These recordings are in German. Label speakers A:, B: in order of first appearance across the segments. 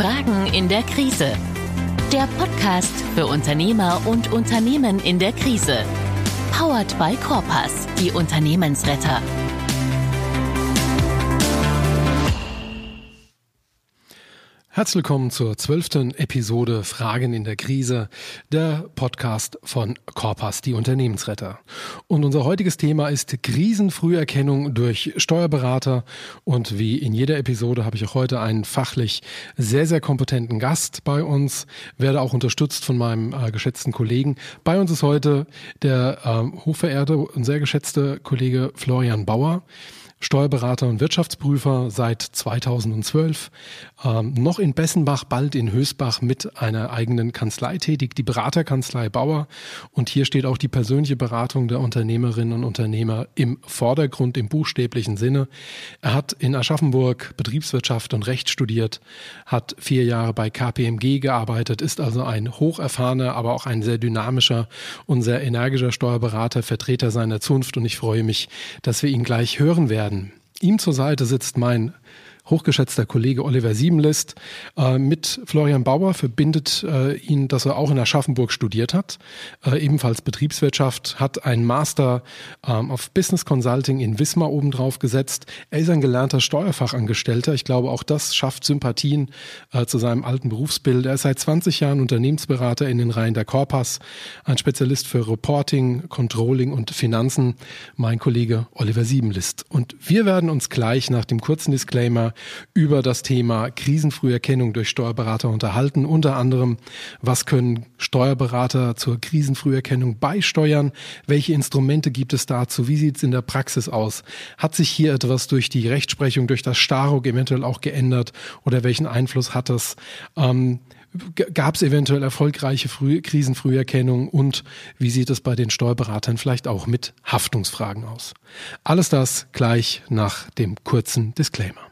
A: Fragen in der Krise. Der Podcast für Unternehmer und Unternehmen in der Krise. Powered by Corpus, die Unternehmensretter.
B: Herzlich willkommen zur zwölften Episode Fragen in der Krise, der Podcast von Corpus, die Unternehmensretter. Und unser heutiges Thema ist Krisenfrüherkennung durch Steuerberater. Und wie in jeder Episode habe ich auch heute einen fachlich sehr, sehr kompetenten Gast bei uns, werde auch unterstützt von meinem äh, geschätzten Kollegen. Bei uns ist heute der äh, hochverehrte und sehr geschätzte Kollege Florian Bauer. Steuerberater und Wirtschaftsprüfer seit 2012, ähm, noch in Bessenbach, bald in Hösbach mit einer eigenen Kanzlei tätig, die Beraterkanzlei Bauer. Und hier steht auch die persönliche Beratung der Unternehmerinnen und Unternehmer im Vordergrund im buchstäblichen Sinne. Er hat in Aschaffenburg Betriebswirtschaft und Recht studiert, hat vier Jahre bei KPMG gearbeitet, ist also ein hocherfahrener, aber auch ein sehr dynamischer und sehr energischer Steuerberater, Vertreter seiner Zunft. Und ich freue mich, dass wir ihn gleich hören werden werden. Ihm zur Seite sitzt mein hochgeschätzter Kollege Oliver Siebenlist. Äh, mit Florian Bauer verbindet äh, ihn, dass er auch in Aschaffenburg studiert hat, äh, ebenfalls Betriebswirtschaft, hat einen Master ähm, auf Business Consulting in Wismar obendrauf gesetzt. Er ist ein gelernter Steuerfachangestellter. Ich glaube, auch das schafft Sympathien zu seinem alten Berufsbild. Er ist seit 20 Jahren Unternehmensberater in den Reihen der Corpas, ein Spezialist für Reporting, Controlling und Finanzen, mein Kollege Oliver Siebenlist. Und wir werden uns gleich nach dem kurzen Disclaimer über das Thema Krisenfrüherkennung durch Steuerberater unterhalten. Unter anderem, was können Steuerberater zur Krisenfrüherkennung beisteuern? Welche Instrumente gibt es dazu? Wie sieht es in der Praxis aus? Hat sich hier etwas durch die Rechtsprechung, durch das Staruk eventuell auch geändert? Oder welchen Einfluss hat das? Ähm, Gab es eventuell erfolgreiche Früh Krisenfrüherkennung und wie sieht es bei den Steuerberatern vielleicht auch mit Haftungsfragen aus? Alles das gleich nach dem kurzen Disclaimer.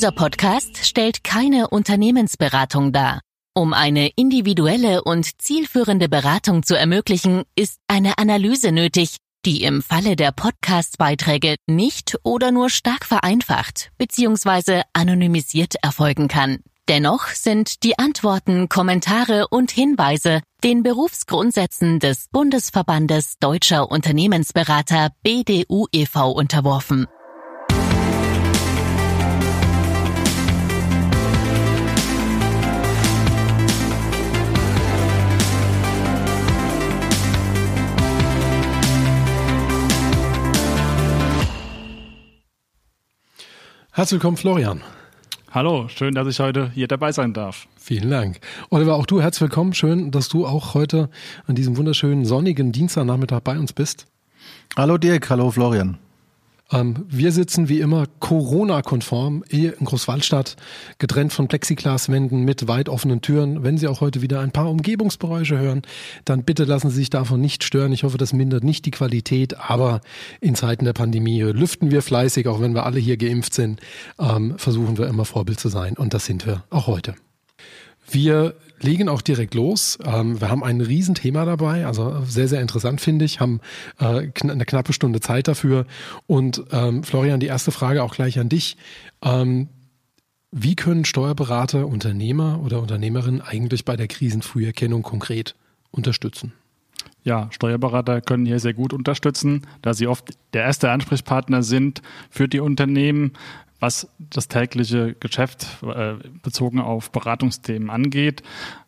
A: Dieser Podcast stellt keine Unternehmensberatung dar. Um eine individuelle und zielführende Beratung zu ermöglichen, ist eine Analyse nötig, die im Falle der Podcast-Beiträge nicht oder nur stark vereinfacht bzw. anonymisiert erfolgen kann. Dennoch sind die Antworten, Kommentare und Hinweise den Berufsgrundsätzen des Bundesverbandes Deutscher Unternehmensberater BDU e.V. unterworfen.
B: Herzlich willkommen, Florian.
C: Hallo, schön, dass ich heute hier dabei sein darf.
B: Vielen Dank. Oliver, auch du herzlich willkommen. Schön, dass du auch heute an diesem wunderschönen sonnigen Dienstagnachmittag bei uns bist.
D: Hallo Dirk, hallo Florian.
B: Ähm, wir sitzen wie immer Corona-konform hier in Großwaldstadt, getrennt von Plexiglaswänden mit weit offenen Türen. Wenn Sie auch heute wieder ein paar Umgebungsgeräusche hören, dann bitte lassen Sie sich davon nicht stören. Ich hoffe, das mindert nicht die Qualität, aber in Zeiten der Pandemie lüften wir fleißig, auch wenn wir alle hier geimpft sind, ähm, versuchen wir immer Vorbild zu sein und das sind wir auch heute. Wir legen auch direkt los. Ähm, wir haben ein Riesenthema dabei, also sehr, sehr interessant finde ich, haben äh, kn eine knappe Stunde Zeit dafür. Und ähm, Florian, die erste Frage auch gleich an dich. Ähm, wie können Steuerberater, Unternehmer oder Unternehmerinnen eigentlich bei der Krisenfrüherkennung konkret unterstützen?
C: Ja, Steuerberater können hier sehr gut unterstützen, da sie oft der erste Ansprechpartner sind für die Unternehmen, was das tägliche Geschäft äh, bezogen auf Beratungsthemen angeht.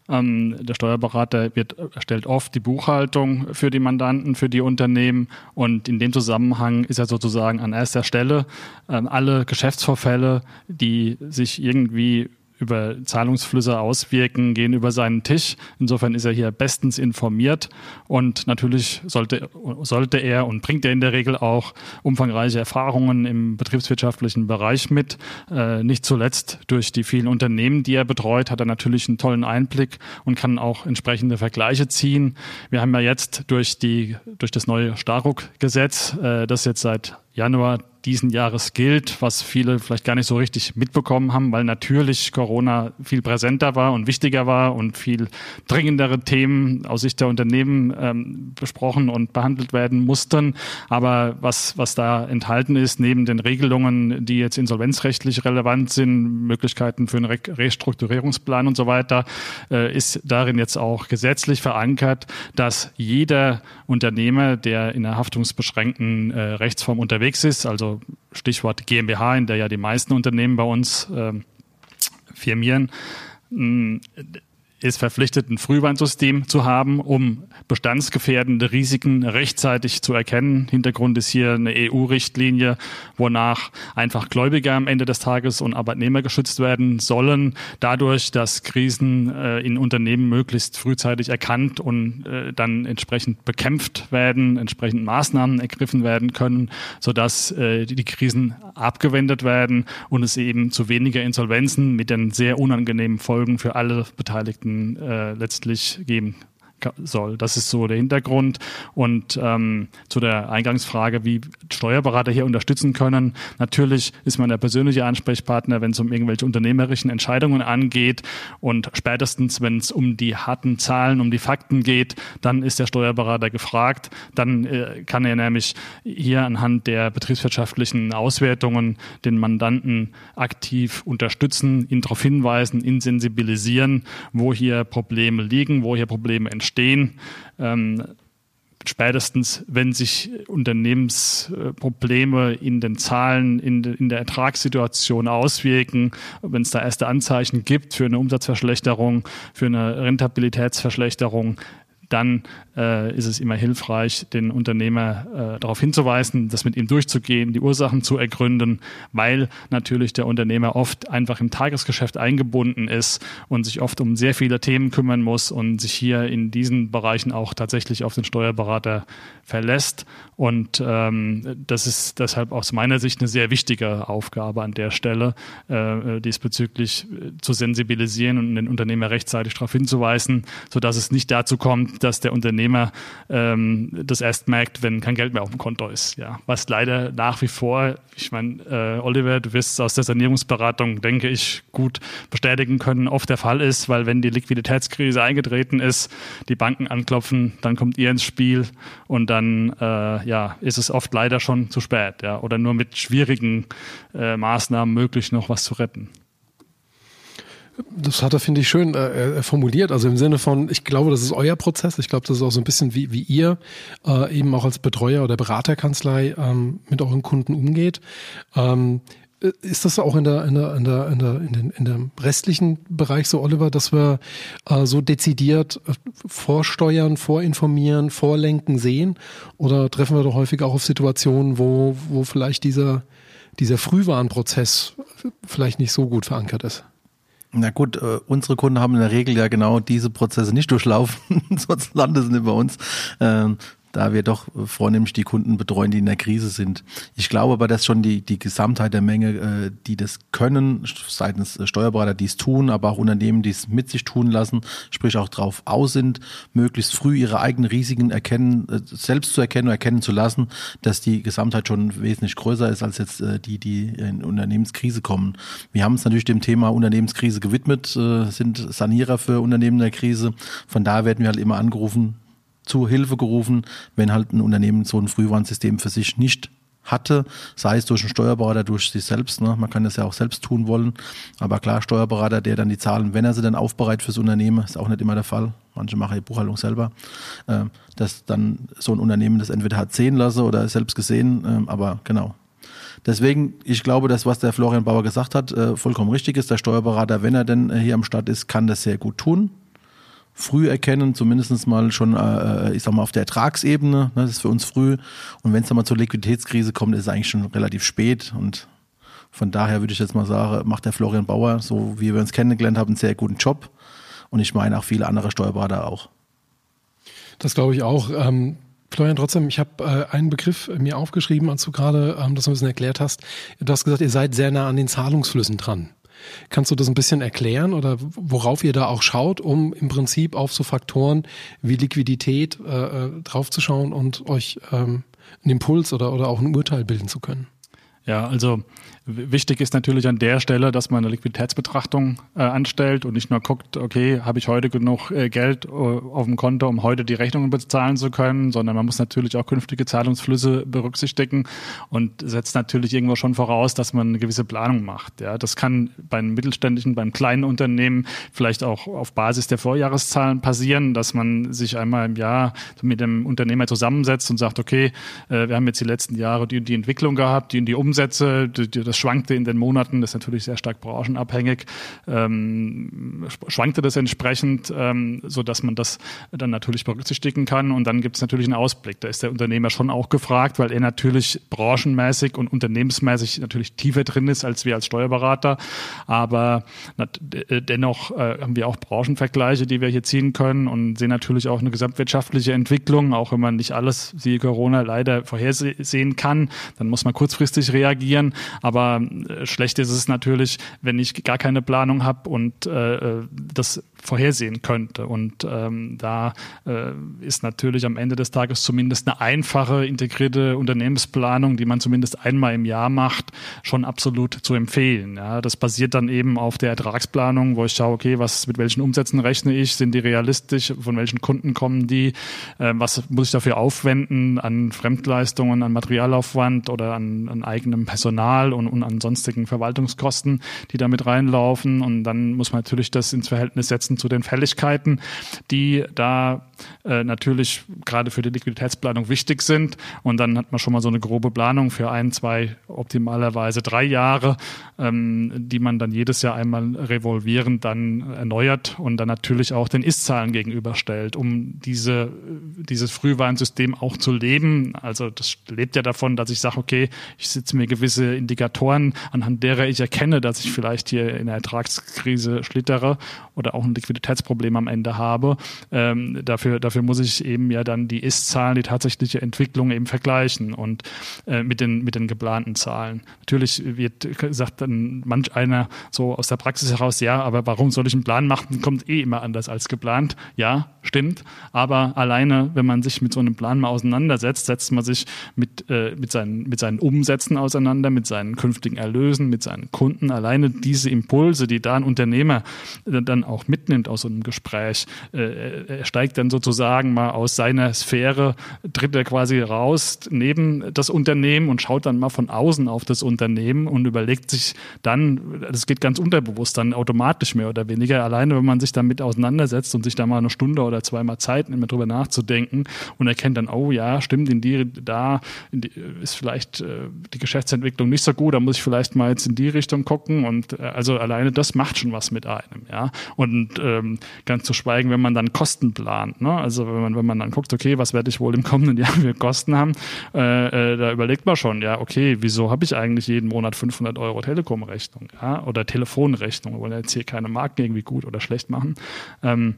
C: Ähm, der Steuerberater wird, erstellt oft die Buchhaltung für die Mandanten, für die Unternehmen und in dem Zusammenhang ist er sozusagen an erster Stelle ähm, alle Geschäftsvorfälle, die sich irgendwie über Zahlungsflüsse auswirken, gehen über seinen Tisch. Insofern ist er hier bestens informiert und natürlich sollte, sollte er und bringt er in der Regel auch umfangreiche Erfahrungen im betriebswirtschaftlichen Bereich mit. Äh, nicht zuletzt durch die vielen Unternehmen, die er betreut, hat er natürlich einen tollen Einblick und kann auch entsprechende Vergleiche ziehen. Wir haben ja jetzt durch die, durch das neue Staruk-Gesetz, äh, das jetzt seit Januar diesen Jahres gilt, was viele vielleicht gar nicht so richtig mitbekommen haben, weil natürlich Corona viel präsenter war und wichtiger war und viel dringendere Themen aus Sicht der Unternehmen ähm, besprochen und behandelt werden mussten. Aber was, was da enthalten ist, neben den Regelungen, die jetzt insolvenzrechtlich relevant sind, Möglichkeiten für einen Re Restrukturierungsplan und so weiter, äh, ist darin jetzt auch gesetzlich verankert, dass jeder Unternehmer, der in einer haftungsbeschränkten äh, Rechtsform unterwegs ist, also Stichwort GmbH, in der ja die meisten Unternehmen bei uns äh, firmieren, ist verpflichtet, ein Frühwarnsystem zu haben, um bestandsgefährdende Risiken rechtzeitig zu erkennen. Hintergrund ist hier eine EU-Richtlinie, wonach einfach Gläubiger am Ende des Tages und Arbeitnehmer geschützt werden sollen, dadurch, dass Krisen äh, in Unternehmen möglichst frühzeitig erkannt und äh, dann entsprechend bekämpft werden, entsprechend Maßnahmen ergriffen werden können, sodass äh, die, die Krisen abgewendet werden und es eben zu weniger Insolvenzen mit den sehr unangenehmen Folgen für alle Beteiligten äh, letztlich geben soll. Das ist so der Hintergrund. Und ähm, zu der Eingangsfrage, wie Steuerberater hier unterstützen können. Natürlich ist man der persönliche Ansprechpartner, wenn es um irgendwelche unternehmerischen Entscheidungen angeht. Und spätestens, wenn es um die harten Zahlen, um die Fakten geht, dann ist der Steuerberater gefragt. Dann äh, kann er nämlich hier anhand der betriebswirtschaftlichen Auswertungen den Mandanten aktiv unterstützen, ihn darauf hinweisen, ihn sensibilisieren, wo hier Probleme liegen, wo hier Probleme entstehen verstehen. Ähm, spätestens, wenn sich Unternehmensprobleme in den Zahlen, in, de, in der Ertragssituation auswirken, wenn es da erste Anzeichen gibt für eine Umsatzverschlechterung, für eine Rentabilitätsverschlechterung, dann äh, ist es immer hilfreich, den Unternehmer äh, darauf hinzuweisen, das mit ihm durchzugehen, die Ursachen zu ergründen, weil natürlich der Unternehmer oft einfach im Tagesgeschäft eingebunden ist und sich oft um sehr viele Themen kümmern muss und sich hier in diesen Bereichen auch tatsächlich auf den Steuerberater verlässt. Und ähm, das ist deshalb aus meiner Sicht eine sehr wichtige Aufgabe an der Stelle, äh, diesbezüglich äh, zu sensibilisieren und den Unternehmer rechtzeitig darauf hinzuweisen, sodass es nicht dazu kommt, dass der Unternehmer ähm, das erst merkt, wenn kein Geld mehr auf dem Konto ist. Ja, was leider nach wie vor, ich meine, äh, Oliver, du wirst aus der Sanierungsberatung, denke ich, gut bestätigen können, oft der Fall ist, weil wenn die Liquiditätskrise eingetreten ist, die Banken anklopfen, dann kommt ihr ins Spiel und dann äh, ja, ist es oft leider schon zu spät, ja, oder nur mit schwierigen äh, Maßnahmen möglich, noch was zu retten.
B: Das hat er, finde ich, schön äh, äh, formuliert. Also im Sinne von, ich glaube, das ist euer Prozess. Ich glaube, das ist auch so ein bisschen wie, wie ihr äh, eben auch als Betreuer oder Beraterkanzlei ähm, mit euren Kunden umgeht. Ähm, äh, ist das auch in der, in der, in der, in der, in, den, in dem restlichen Bereich so, Oliver, dass wir äh, so dezidiert äh, vorsteuern, vorinformieren, vorlenken sehen? Oder treffen wir doch häufig auch auf Situationen, wo, wo vielleicht dieser, dieser Frühwarnprozess vielleicht nicht so gut verankert ist?
D: Na gut, äh, unsere Kunden haben in der Regel ja genau diese Prozesse nicht durchlaufen, sonst landen sie nicht bei uns. Ähm, da wir doch vornehmlich die Kunden betreuen, die in der Krise sind. Ich glaube aber, dass schon die, die Gesamtheit der Menge, äh, die das können, seitens Steuerberater, die es tun, aber auch Unternehmen, die es mit sich tun lassen, sprich auch darauf aus sind, möglichst früh ihre eigenen Risiken erkennen, äh, selbst zu erkennen und erkennen zu lassen, dass die Gesamtheit schon wesentlich größer ist als jetzt äh, die, die in Unternehmenskrise kommen. Wir haben uns natürlich dem Thema Unternehmenskrise gewidmet, sind Sanierer für Unternehmen in der Krise. Von daher werden wir halt immer angerufen, zu Hilfe gerufen, wenn halt ein Unternehmen so ein Frühwarnsystem für sich nicht hatte, sei es durch einen Steuerberater, durch sich selbst. Ne? Man kann das ja auch selbst tun wollen. Aber klar, Steuerberater, der dann die Zahlen, wenn er sie dann aufbereitet fürs Unternehmen, ist auch nicht immer der Fall. Manche machen die Buchhaltung selber, äh, dass dann so ein Unternehmen das entweder hat sehen lassen oder selbst gesehen. Äh, aber genau. Deswegen, ich glaube, das, was der Florian Bauer gesagt hat, äh, vollkommen richtig ist. Der Steuerberater, wenn er denn äh, hier am Start ist, kann das sehr gut tun früh erkennen, zumindest mal schon, äh, äh, ich sag mal, auf der Ertragsebene. Ne, das ist für uns früh. Und wenn es dann mal zur Liquiditätskrise kommt, ist es eigentlich schon relativ spät. Und von daher würde ich jetzt mal sagen, macht der Florian Bauer, so wie wir uns kennengelernt haben, einen sehr guten Job. Und ich meine auch viele andere Steuerberater auch.
B: Das glaube ich auch. Ähm Florian, trotzdem, ich habe äh, einen Begriff mir aufgeschrieben, als du gerade ähm, das ein bisschen erklärt hast. Du hast gesagt, ihr seid sehr nah an den Zahlungsflüssen dran. Kannst du das ein bisschen erklären oder worauf ihr da auch schaut, um im Prinzip auf so Faktoren wie Liquidität äh, äh draufzuschauen und euch ähm, einen Impuls oder, oder auch ein Urteil bilden zu können?
C: Ja, also Wichtig ist natürlich an der Stelle, dass man eine Liquiditätsbetrachtung äh, anstellt und nicht nur guckt, okay, habe ich heute genug äh, Geld äh, auf dem Konto, um heute die Rechnungen bezahlen zu können, sondern man muss natürlich auch künftige Zahlungsflüsse berücksichtigen und setzt natürlich irgendwo schon voraus, dass man eine gewisse Planung macht. Ja, das kann beim mittelständischen, beim kleinen Unternehmen vielleicht auch auf Basis der Vorjahreszahlen passieren, dass man sich einmal im Jahr mit dem Unternehmer zusammensetzt und sagt, okay, äh, wir haben jetzt die letzten Jahre die, die Entwicklung gehabt, die, die Umsätze, das schwankte in den Monaten, das ist natürlich sehr stark branchenabhängig, ähm, schwankte das entsprechend, ähm, so dass man das dann natürlich berücksichtigen kann. Und dann gibt es natürlich einen Ausblick. Da ist der Unternehmer schon auch gefragt, weil er natürlich branchenmäßig und unternehmensmäßig natürlich tiefer drin ist als wir als Steuerberater. Aber dennoch äh, haben wir auch Branchenvergleiche, die wir hier ziehen können und sehen natürlich auch eine gesamtwirtschaftliche Entwicklung, auch wenn man nicht alles, wie Corona, leider vorhersehen kann. Dann muss man kurzfristig reagieren. Aber aber äh, schlecht ist es natürlich, wenn ich gar keine Planung habe und äh, äh das vorhersehen könnte. Und ähm, da äh, ist natürlich am Ende des Tages zumindest eine einfache, integrierte Unternehmensplanung, die man zumindest einmal im Jahr macht, schon absolut zu empfehlen. Ja, das basiert dann eben auf der Ertragsplanung, wo ich schaue, okay, was mit welchen Umsätzen rechne ich, sind die realistisch, von welchen Kunden kommen die, äh, was muss ich dafür aufwenden an Fremdleistungen, an Materialaufwand oder an, an eigenem Personal und, und an sonstigen Verwaltungskosten, die damit reinlaufen. Und dann muss man natürlich das ins Verhältnis setzen zu den Fälligkeiten, die da äh, natürlich gerade für die Liquiditätsplanung wichtig sind. Und dann hat man schon mal so eine grobe Planung für ein, zwei, optimalerweise drei Jahre, ähm, die man dann jedes Jahr einmal revolvierend dann erneuert und dann natürlich auch den Ist-Zahlen gegenüberstellt, um diese, dieses Frühwarnsystem auch zu leben. Also das lebt ja davon, dass ich sage, okay, ich setze mir gewisse Indikatoren, anhand derer ich erkenne, dass ich vielleicht hier in der Ertragskrise schlittere oder auch ein Liquiditätsproblem am Ende habe. Ähm, dafür, dafür muss ich eben ja dann die Ist-Zahlen, die tatsächliche Entwicklung eben vergleichen und äh, mit, den, mit den geplanten Zahlen. Natürlich wird, sagt dann manch einer so aus der Praxis heraus, ja, aber warum soll ich einen Plan machen? Kommt eh immer anders als geplant. Ja, stimmt. Aber alleine, wenn man sich mit so einem Plan mal auseinandersetzt, setzt man sich mit, äh, mit, seinen, mit seinen Umsätzen auseinander, mit seinen künftigen Erlösen, mit seinen Kunden. Alleine diese Impulse, die da ein Unternehmer dann auch mitnimmt aus so einem Gespräch, äh, er steigt dann sozusagen mal aus seiner Sphäre, tritt er quasi raus neben das Unternehmen und schaut dann mal von außen auf das Unternehmen und überlegt sich dann, das geht ganz unterbewusst dann automatisch mehr oder weniger, alleine wenn man sich damit auseinandersetzt und sich da mal eine Stunde oder zweimal Zeit nimmt, drüber nachzudenken und erkennt dann, oh ja, stimmt, in die, da in die, ist vielleicht äh, die Geschäftsentwicklung nicht so gut, da muss ich vielleicht mal jetzt in die Richtung gucken und äh, also alleine das macht schon was mit einem, ja. Und ähm, ganz zu schweigen, wenn man dann Kosten plant, ne? also wenn man, wenn man dann guckt, okay, was werde ich wohl im kommenden Jahr für Kosten haben, äh, äh, da überlegt man schon, ja, okay, wieso habe ich eigentlich jeden Monat 500 Euro Telekom-Rechnung ja? oder Telefonrechnung, wir wollen jetzt hier keine Marken irgendwie gut oder schlecht machen. Ähm,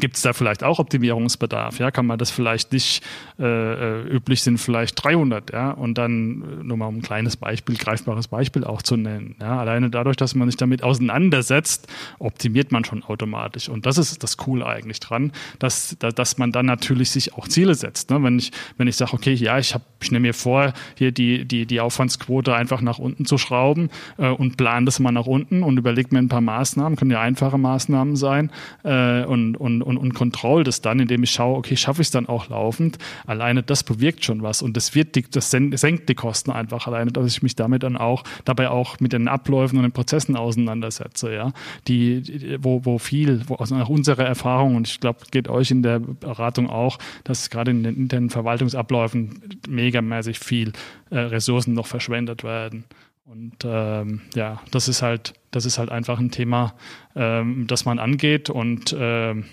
C: Gibt es da vielleicht auch Optimierungsbedarf? Ja, kann man das vielleicht nicht äh, äh üblich sind vielleicht 300, ja, und dann äh, nur mal um ein kleines Beispiel, greifbares Beispiel auch zu nennen. Ja, alleine dadurch, dass man sich damit auseinandersetzt, optimiert man schon automatisch. Und das ist das Coole eigentlich dran, dass, dass man dann natürlich sich auch Ziele setzt. Ne? Wenn ich wenn ich sage, okay, ja, ich habe ich nehme mir vor, hier die die die Aufwandsquote einfach nach unten zu schrauben äh, und plane das mal nach unten und überlege mir ein paar Maßnahmen, können ja einfache Maßnahmen sein äh, und und und, und kontroll das dann, indem ich schaue, okay, schaffe ich es dann auch laufend. Alleine das bewirkt schon was und das wird die, das senkt die Kosten einfach alleine, dass ich mich damit dann auch dabei auch mit den Abläufen und den Prozessen auseinandersetze, ja, die, wo, wo viel, wo aus nach unserer Erfahrung und ich glaube, geht euch in der Beratung auch, dass gerade in den internen Verwaltungsabläufen megamäßig viel äh, Ressourcen noch verschwendet werden. Und ähm, ja, das ist halt, das ist halt einfach ein Thema, ähm, das man angeht und ähm,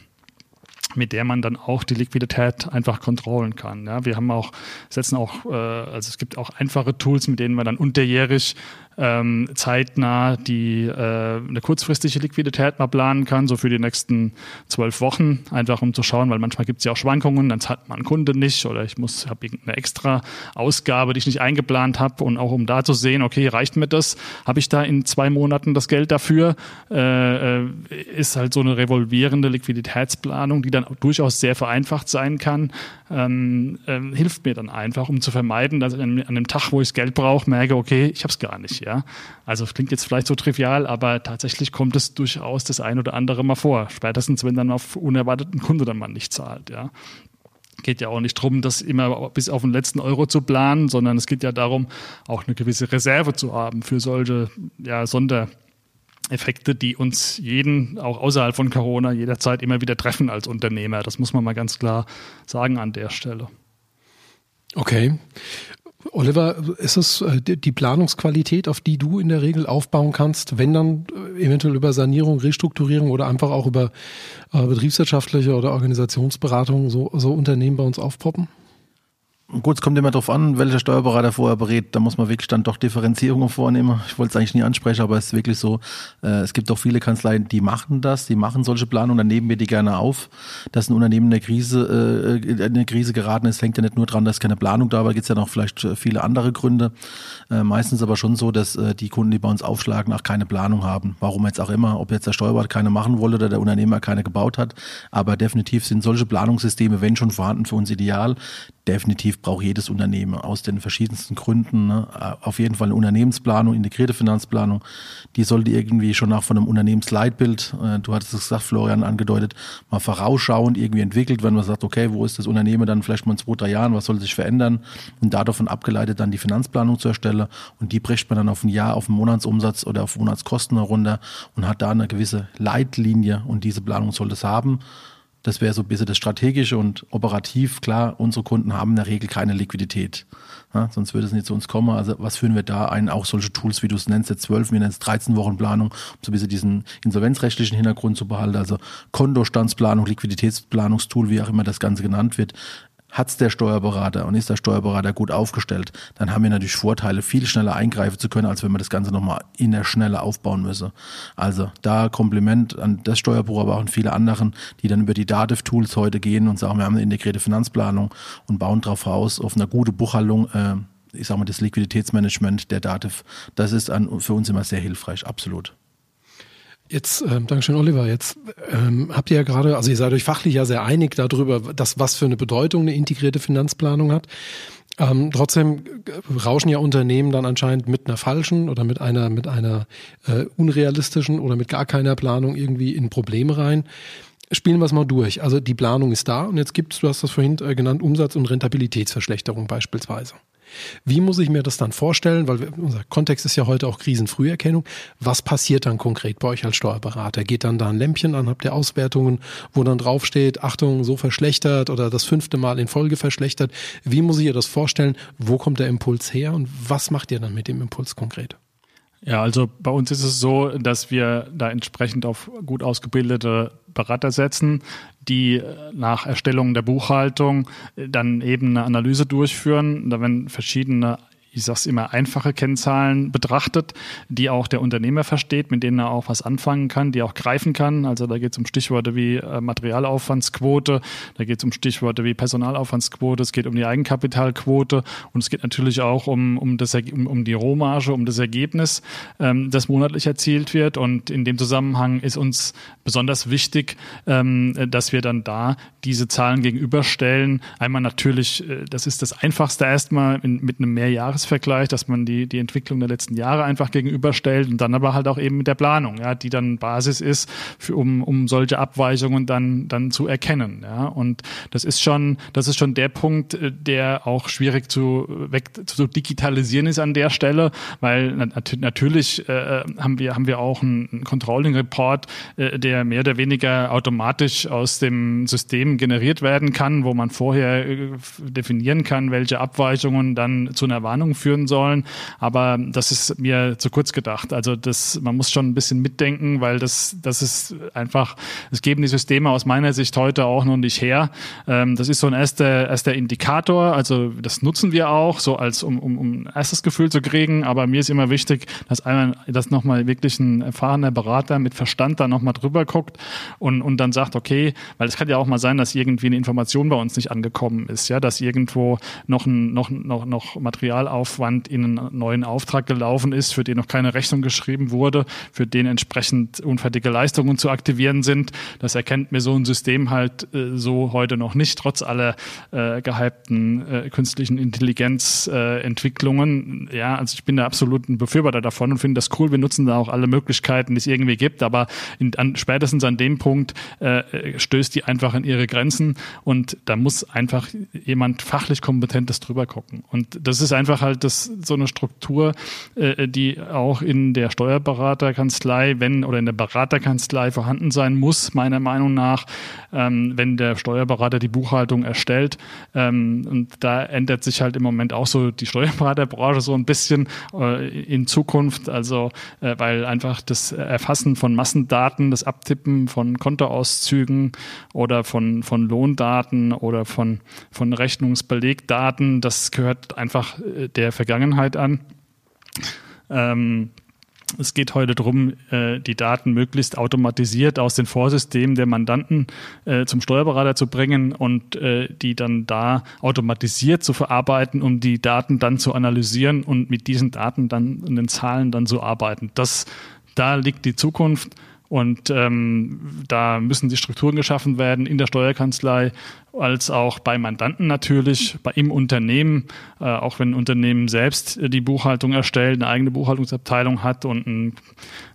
C: mit der man dann auch die Liquidität einfach kontrollen kann. Ja, wir haben auch, setzen auch, äh, also es gibt auch einfache Tools, mit denen man dann unterjährig ähm, zeitnah die äh, eine kurzfristige Liquidität mal planen kann, so für die nächsten zwölf Wochen, einfach um zu schauen, weil manchmal gibt es ja auch Schwankungen, dann zahlt man Kunde nicht oder ich muss habe irgendeine extra Ausgabe, die ich nicht eingeplant habe und auch um da zu sehen, okay, reicht mir das? Habe ich da in zwei Monaten das Geld dafür? Äh, äh, ist halt so eine revolvierende Liquiditätsplanung, die dann durchaus sehr vereinfacht sein kann, ähm, ähm, hilft mir dann einfach, um zu vermeiden, dass ich an, an dem Tag, wo ich das Geld brauche, merke, okay, ich habe es gar nicht. Ja, also klingt jetzt vielleicht so trivial, aber tatsächlich kommt es durchaus das ein oder andere mal vor. Spätestens, wenn dann auf unerwarteten Kunde dann mal nicht zahlt. Ja, geht ja auch nicht darum, das immer bis auf den letzten Euro zu planen, sondern es geht ja darum, auch eine gewisse Reserve zu haben für solche ja, Sondereffekte, die uns jeden, auch außerhalb von Corona, jederzeit immer wieder treffen als Unternehmer. Das muss man mal ganz klar sagen an der Stelle.
B: Okay. Oliver, ist es äh, die Planungsqualität, auf die du in der Regel aufbauen kannst, wenn dann äh, eventuell über Sanierung, Restrukturierung oder einfach auch über äh, betriebswirtschaftliche oder Organisationsberatung so, so Unternehmen bei uns aufpoppen?
D: Gut, es kommt immer darauf an, welcher Steuerberater vorher berät. Da muss man wirklich dann doch Differenzierungen vornehmen. Ich wollte es eigentlich nie ansprechen, aber es ist wirklich so, äh, es gibt auch viele Kanzleien, die machen das, die machen solche Planungen, dann nehmen wir die gerne auf. Dass ein Unternehmen in der Krise, äh, in eine Krise geraten ist, hängt ja nicht nur dran, dass keine Planung da war, gibt es ja noch vielleicht viele andere Gründe. Äh, meistens aber schon so, dass äh, die Kunden, die bei uns aufschlagen, auch keine Planung haben. Warum jetzt auch immer, ob jetzt der Steuerberater keine machen wollte oder der Unternehmer keine gebaut hat. Aber definitiv sind solche Planungssysteme, wenn schon vorhanden, für uns ideal definitiv braucht jedes Unternehmen aus den verschiedensten Gründen ne, auf jeden Fall eine Unternehmensplanung, integrierte Finanzplanung. Die sollte irgendwie schon nach von einem Unternehmensleitbild, äh, du hattest es gesagt, Florian, angedeutet, mal vorausschauend irgendwie entwickelt, wenn man sagt, okay, wo ist das Unternehmen dann vielleicht mal in zwei, drei Jahren, was soll sich verändern und davon abgeleitet dann die Finanzplanung zu erstellen und die bricht man dann auf ein Jahr, auf einen Monatsumsatz oder auf Monatskosten herunter und hat da eine gewisse Leitlinie und diese Planung soll es haben. Das wäre so ein bisschen das Strategische und operativ. Klar, unsere Kunden haben in der Regel keine Liquidität. Ja, sonst würde es nicht zu uns kommen. Also was führen wir da ein? Auch solche Tools, wie du es nennst, jetzt zwölf, wir nennen es 13 Wochen Planung, um so ein bisschen diesen insolvenzrechtlichen Hintergrund zu behalten. Also Kontostandsplanung, Liquiditätsplanungstool, wie auch immer das Ganze genannt wird hat's der Steuerberater und ist der Steuerberater gut aufgestellt, dann haben wir natürlich Vorteile, viel schneller eingreifen zu können, als wenn wir das Ganze nochmal in der Schnelle aufbauen müssen. Also da Kompliment an das Steuerbüro, aber auch an viele anderen, die dann über die Dativ-Tools heute gehen und sagen, wir haben eine integrierte Finanzplanung und bauen darauf aus, auf eine gute Buchhaltung, äh, ich sage mal, das Liquiditätsmanagement der Dativ, das ist an, für uns immer sehr hilfreich, absolut.
B: Jetzt, ähm, Dankeschön, Oliver. Jetzt ähm, habt ihr ja gerade, also ihr seid euch fachlich ja sehr einig darüber, dass was für eine Bedeutung eine integrierte Finanzplanung hat. Ähm, trotzdem rauschen ja Unternehmen dann anscheinend mit einer falschen oder mit einer mit einer äh, unrealistischen oder mit gar keiner Planung irgendwie in Probleme rein. Spielen wir es mal durch. Also die Planung ist da und jetzt gibt es, du hast das vorhin äh, genannt, Umsatz- und Rentabilitätsverschlechterung beispielsweise. Wie muss ich mir das dann vorstellen? Weil unser Kontext ist ja heute auch Krisenfrüherkennung. Was passiert dann konkret bei euch als Steuerberater? Geht dann da ein Lämpchen an, habt ihr Auswertungen, wo dann draufsteht, Achtung, so verschlechtert oder das fünfte Mal in Folge verschlechtert? Wie muss ich ihr das vorstellen? Wo kommt der Impuls her und was macht ihr dann mit dem Impuls konkret?
C: Ja, also bei uns ist es so, dass wir da entsprechend auf gut ausgebildete Berater setzen, die äh, nach Erstellung der Buchhaltung äh, dann eben eine Analyse durchführen. Da werden verschiedene ich sage es immer, einfache Kennzahlen betrachtet, die auch der Unternehmer versteht, mit denen er auch was anfangen kann, die auch greifen kann. Also da geht es um Stichworte wie äh, Materialaufwandsquote, da geht es um Stichworte wie Personalaufwandsquote, es geht um die Eigenkapitalquote und es geht natürlich auch um, um, das, um, um die Rohmarge, um das Ergebnis, ähm, das monatlich erzielt wird. Und in dem Zusammenhang ist uns besonders wichtig, ähm, dass wir dann da diese Zahlen gegenüberstellen. Einmal natürlich, äh, das ist das Einfachste erstmal in, mit einem Mehrjahres Jahresvergleich, dass man die, die Entwicklung der letzten Jahre einfach gegenüberstellt und dann aber halt auch eben mit der Planung, ja, die dann Basis ist, für, um, um solche Abweichungen dann, dann zu erkennen. Ja. Und das ist schon, das ist schon der Punkt, äh, der auch schwierig zu, weg, zu digitalisieren ist an der Stelle, weil nat natürlich äh, haben wir, haben wir auch einen Controlling-Report, äh, der mehr oder weniger automatisch aus dem System generiert werden kann, wo man vorher äh, definieren kann, welche Abweichungen dann zu einer Warnung Planung führen sollen. Aber das ist mir zu kurz gedacht. Also das, man muss schon ein bisschen mitdenken, weil das, das ist einfach, es geben die Systeme aus meiner Sicht heute auch noch nicht her. Ähm, das ist so ein erster, erster Indikator. Also das nutzen wir auch, so als um, um, um ein erstes Gefühl zu kriegen. Aber mir ist immer wichtig, dass einmal, dass nochmal wirklich ein erfahrener Berater mit Verstand da nochmal drüber guckt und, und dann sagt, okay, weil es kann ja auch mal sein, dass irgendwie eine Information bei uns nicht angekommen ist, ja, dass irgendwo noch ein, noch, noch, noch Material Mehraufwand in einen neuen Auftrag gelaufen ist, für den noch keine Rechnung geschrieben wurde, für den entsprechend unfertige Leistungen zu aktivieren sind. Das erkennt mir so ein System halt äh, so heute noch nicht, trotz aller äh, gehypten äh, künstlichen Intelligenzentwicklungen. Ja, also ich bin da absolut ein Befürworter davon und finde das cool. Wir nutzen da auch alle Möglichkeiten, die es irgendwie gibt, aber in, an, spätestens an dem Punkt äh, stößt die einfach in ihre Grenzen und da muss einfach jemand fachlich Kompetentes drüber gucken. Und das ist einfach halt das, so eine Struktur, äh, die auch in der Steuerberaterkanzlei, wenn oder in der Beraterkanzlei vorhanden sein muss, meiner Meinung nach, ähm, wenn der Steuerberater die Buchhaltung erstellt. Ähm, und da ändert sich halt im Moment auch so die Steuerberaterbranche so ein bisschen äh, in Zukunft. Also, äh, weil einfach das Erfassen von Massendaten, das Abtippen von Kontoauszügen oder von, von Lohndaten oder von, von Rechnungsbelegdaten, das gehört einfach äh, der Vergangenheit an. Ähm, es geht heute darum, äh, die Daten möglichst automatisiert aus den Vorsystemen der Mandanten äh, zum Steuerberater zu bringen und die dann da automatisiert zu verarbeiten, um die Daten dann zu analysieren und mit diesen Daten dann in den Zahlen dann zu arbeiten. Das, da liegt die Zukunft. Und ähm, da müssen die Strukturen geschaffen werden in der Steuerkanzlei, als auch bei Mandanten natürlich, bei im Unternehmen, äh, auch wenn ein Unternehmen selbst die Buchhaltung erstellt, eine eigene Buchhaltungsabteilung hat und eine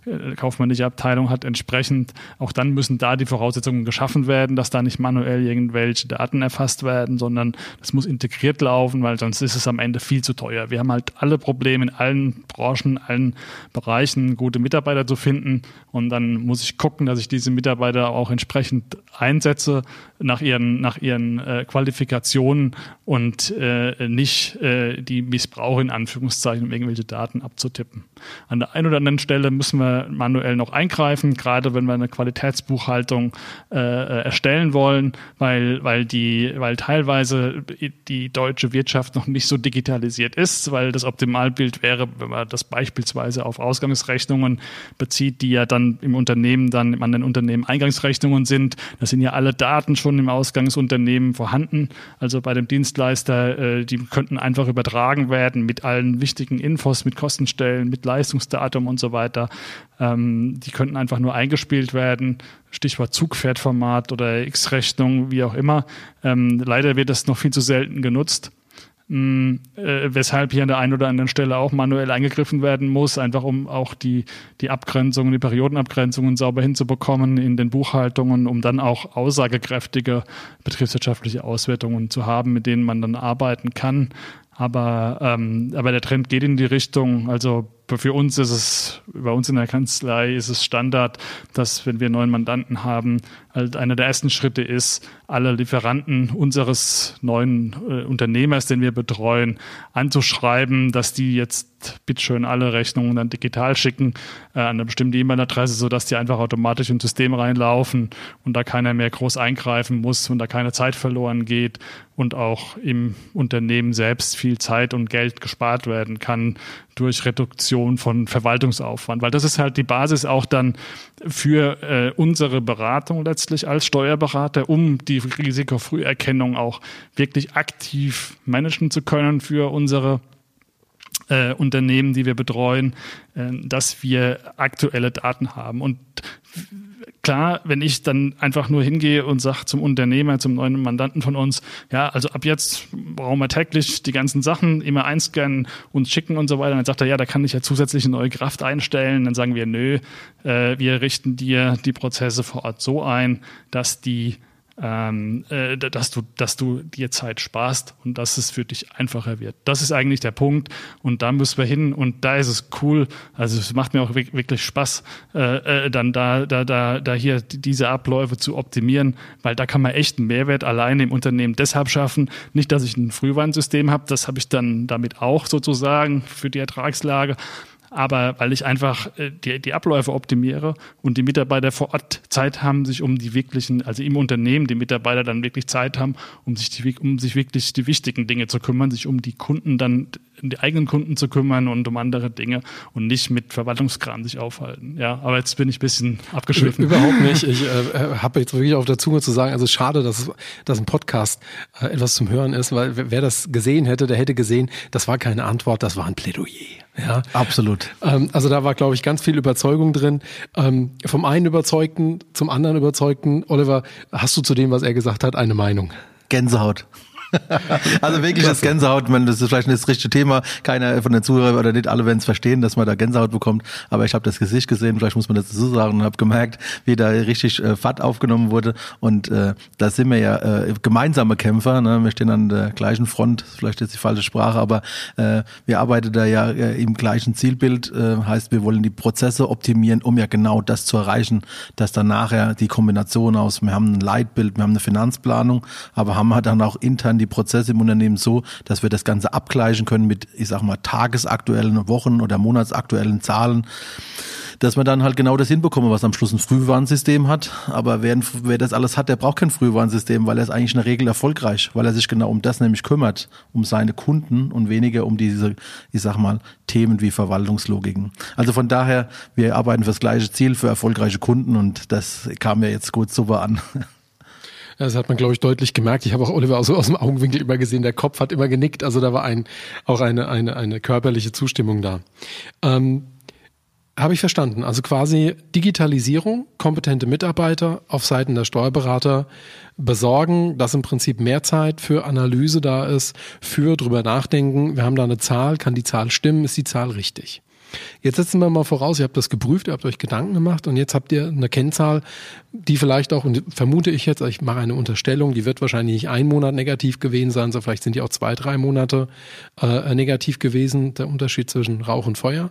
C: äh, kaufmännische Abteilung hat entsprechend, auch dann müssen da die Voraussetzungen geschaffen werden, dass da nicht manuell irgendwelche Daten erfasst werden, sondern das muss integriert laufen, weil sonst ist es am Ende viel zu teuer. Wir haben halt alle Probleme in allen Branchen, allen Bereichen, gute Mitarbeiter zu finden und dann muss ich gucken, dass ich diese Mitarbeiter auch entsprechend einsetze nach ihren, nach ihren äh, Qualifikationen und äh, nicht äh, die missbrauche in Anführungszeichen, um irgendwelche Daten abzutippen. An der einen oder anderen Stelle müssen wir manuell noch eingreifen, gerade wenn wir eine Qualitätsbuchhaltung äh, erstellen wollen, weil, weil, die, weil teilweise die deutsche Wirtschaft noch nicht so digitalisiert ist, weil das Optimalbild wäre, wenn man das beispielsweise auf Ausgangsrechnungen bezieht, die ja dann im Unternehmen dann an den Unternehmen Eingangsrechnungen sind. Das sind ja alle Daten schon im Ausgangsunternehmen vorhanden. Also bei dem Dienstleister, äh, die könnten einfach übertragen werden mit allen wichtigen Infos, mit Kostenstellen, mit Leistungsdatum und so weiter. Ähm, die könnten einfach nur eingespielt werden. Stichwort Zugpferdformat oder X-Rechnung, wie auch immer. Ähm, leider wird das noch viel zu selten genutzt. Mh, äh, weshalb hier an der einen oder anderen Stelle auch manuell eingegriffen werden muss, einfach um auch die, die Abgrenzungen, die Periodenabgrenzungen sauber hinzubekommen in den Buchhaltungen, um dann auch aussagekräftige betriebswirtschaftliche Auswertungen zu haben, mit denen man dann arbeiten kann. Aber, ähm, aber der Trend geht in die Richtung, also für uns ist es, bei uns in der Kanzlei ist es Standard, dass wenn wir neuen Mandanten haben, halt einer der ersten Schritte ist, alle Lieferanten unseres neuen äh, Unternehmers, den wir betreuen, anzuschreiben, dass die jetzt bitteschön alle Rechnungen dann digital schicken äh, an eine bestimmte E-Mail-Adresse, sodass die einfach automatisch ins System reinlaufen und da keiner mehr groß eingreifen muss und da keine Zeit verloren geht und auch im Unternehmen selbst viel Zeit und Geld gespart werden kann durch Reduktion von Verwaltungsaufwand, weil das ist halt die Basis auch dann für äh, unsere Beratung letztlich als Steuerberater, um die Risikofrüherkennung auch wirklich aktiv managen zu können für unsere äh, Unternehmen, die wir betreuen, äh, dass wir aktuelle Daten haben. Und klar, wenn ich dann einfach nur hingehe und sage zum Unternehmer, zum neuen Mandanten von uns, ja, also ab jetzt brauchen wir täglich die ganzen Sachen immer einscannen, uns schicken und so weiter, dann sagt er, ja, da kann ich ja zusätzlich eine neue Kraft einstellen. Dann sagen wir, nö, äh, wir richten dir die Prozesse vor Ort so ein, dass die ähm, äh, dass du, dass du dir Zeit sparst und dass es für dich einfacher wird. Das ist eigentlich der Punkt und da müssen wir hin und da ist es cool. Also es macht mir auch wirklich Spaß, äh, äh, dann da, da, da, da hier diese Abläufe zu optimieren, weil da kann man echt einen Mehrwert alleine im Unternehmen deshalb schaffen. Nicht, dass ich ein Frühwarnsystem habe, das habe ich dann damit auch sozusagen für die Ertragslage aber weil ich einfach äh, die, die Abläufe optimiere und die Mitarbeiter vor Ort Zeit haben, sich um die wirklichen, also im Unternehmen die Mitarbeiter dann wirklich Zeit haben, um sich, die, um sich wirklich die wichtigen Dinge zu kümmern, sich um die Kunden dann um die eigenen Kunden zu kümmern und um andere Dinge und nicht mit Verwaltungskram sich aufhalten. Ja, aber jetzt bin ich ein bisschen abgeschwiffen.
B: Überhaupt nicht. Ich äh, habe jetzt wirklich auf der Zunge zu sagen, also schade, dass, dass ein Podcast äh, etwas zum Hören ist, weil wer das gesehen hätte, der hätte gesehen, das war keine Antwort, das war ein Plädoyer.
D: Ja, absolut.
B: Ähm, also da war, glaube ich, ganz viel Überzeugung drin. Ähm, vom einen Überzeugten zum anderen Überzeugten. Oliver, hast du zu dem, was er gesagt hat, eine Meinung?
D: Gänsehaut. also wirklich das Gänsehaut, man, das ist vielleicht nicht das richtige Thema. Keiner von den Zuhörern oder nicht alle werden es verstehen, dass man da Gänsehaut bekommt. Aber ich habe das Gesicht gesehen, vielleicht muss man das so sagen, und habe gemerkt, wie da richtig äh, Fahrt aufgenommen wurde. Und äh, da sind wir ja äh, gemeinsame Kämpfer. Ne? Wir stehen an der gleichen Front, vielleicht jetzt die falsche Sprache, aber äh, wir arbeiten da ja äh, im gleichen Zielbild. Äh, heißt, wir wollen die Prozesse optimieren, um ja genau das zu erreichen, dass dann nachher die Kombination aus, wir haben ein Leitbild, wir haben eine Finanzplanung, aber haben halt dann auch intern die die Prozesse im Unternehmen so, dass wir das Ganze abgleichen können mit, ich sag mal, tagesaktuellen Wochen- oder monatsaktuellen Zahlen dass man dann halt genau das hinbekommen, was am Schluss ein Frühwarnsystem hat. Aber wer, wer das alles hat, der braucht kein Frühwarnsystem, weil er ist eigentlich in der Regel erfolgreich, weil er sich genau um das nämlich kümmert, um seine Kunden und weniger um diese, ich sag mal, Themen wie Verwaltungslogiken. Also von daher, wir arbeiten fürs gleiche Ziel, für erfolgreiche Kunden und das kam ja jetzt gut super an.
B: Das hat man, glaube ich, deutlich gemerkt. Ich habe auch Oliver so aus dem Augenwinkel immer gesehen, der Kopf hat immer genickt. Also da war ein, auch eine, eine, eine körperliche Zustimmung da. Ähm, habe ich verstanden. Also quasi Digitalisierung, kompetente Mitarbeiter auf Seiten der Steuerberater besorgen, dass im Prinzip mehr Zeit für Analyse da ist, für drüber nachdenken. Wir haben da eine Zahl, kann die Zahl stimmen, ist die Zahl richtig? Jetzt setzen wir mal voraus, ihr habt das geprüft, ihr habt euch Gedanken gemacht und jetzt habt ihr eine Kennzahl, die vielleicht auch, und vermute ich jetzt, ich mache eine Unterstellung, die wird wahrscheinlich nicht ein Monat negativ gewesen sein, sondern vielleicht sind die auch zwei, drei Monate äh, negativ gewesen, der Unterschied zwischen Rauch und Feuer.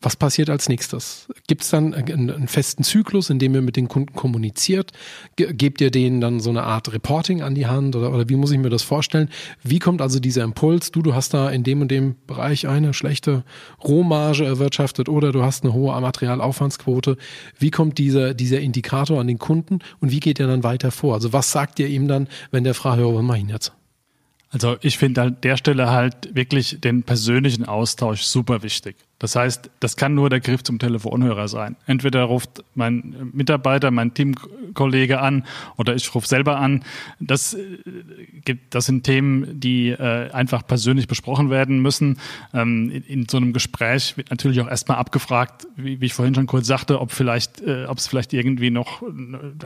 B: Was passiert als nächstes? Gibt es dann einen, festen Zyklus, in dem ihr mit den Kunden kommuniziert? gebt ihr denen dann so eine Art Reporting an die Hand oder, oder wie muss ich mir das vorstellen? Wie kommt also dieser Impuls? Du, du hast da in dem und dem Bereich eine schlechte Rohmarge erwirtschaftet oder du hast eine hohe Materialaufwandsquote. Wie kommt dieser, dieser Indikator an den Kunden und wie geht er dann weiter vor? Also was sagt ihr ihm dann, wenn der fragt, was mache ich jetzt?
C: Also ich finde an der Stelle halt wirklich den persönlichen Austausch super wichtig. Das heißt, das kann nur der Griff zum Telefonhörer sein. Entweder ruft mein Mitarbeiter, mein Teamkollege an oder ich rufe selber an. Das, äh, das sind Themen, die äh, einfach persönlich besprochen werden müssen. Ähm, in, so einem Gespräch wird natürlich auch erstmal abgefragt, wie, ich vorhin schon kurz sagte, ob vielleicht, äh, ob es vielleicht irgendwie noch,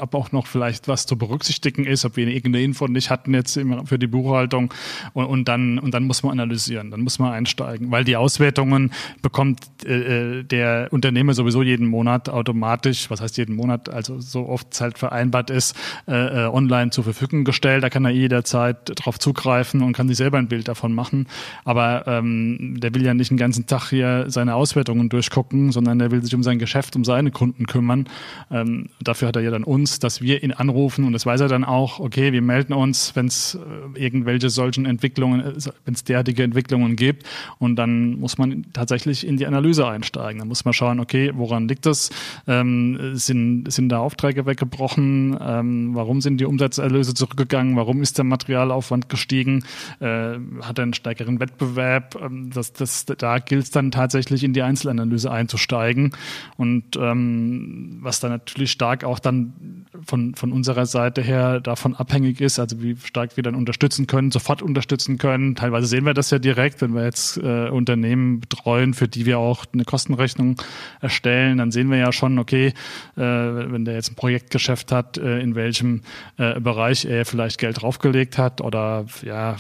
C: ob auch noch vielleicht was zu berücksichtigen ist, ob wir irgendeine Info nicht hatten jetzt für die Buchhaltung und, und dann und dann muss man analysieren, dann muss man einsteigen, weil die Auswertungen bekommen bekommt äh, äh, der Unternehmer sowieso jeden Monat automatisch, was heißt jeden Monat, also so oft es halt vereinbart ist, äh, äh, online zur Verfügung gestellt. Da kann er jederzeit drauf zugreifen und kann sich selber ein Bild davon machen. Aber ähm, der will ja nicht den ganzen Tag hier seine Auswertungen durchgucken, sondern der will sich um sein Geschäft, um seine Kunden kümmern. Ähm, dafür hat er ja dann uns, dass wir ihn anrufen und das weiß er dann auch, okay, wir melden uns, wenn es äh, irgendwelche solchen Entwicklungen, wenn es derartige Entwicklungen gibt. Und dann muss man tatsächlich in die Analyse einsteigen. Da muss man schauen, okay, woran liegt das? Ähm, sind, sind da Aufträge weggebrochen? Ähm, warum sind die Umsatzerlöse zurückgegangen? Warum ist der Materialaufwand gestiegen? Äh, hat er einen stärkeren Wettbewerb? Ähm, das, das, da gilt es dann tatsächlich in die Einzelanalyse einzusteigen. Und ähm, was dann natürlich stark auch dann von, von unserer Seite her davon abhängig ist, also wie stark wir dann unterstützen können, sofort unterstützen können. Teilweise sehen wir das ja direkt, wenn wir jetzt äh, Unternehmen betreuen, für die die wir auch eine Kostenrechnung erstellen, dann sehen wir ja schon, okay, äh, wenn der jetzt ein Projektgeschäft hat, äh, in welchem äh, Bereich er vielleicht Geld draufgelegt hat oder ja,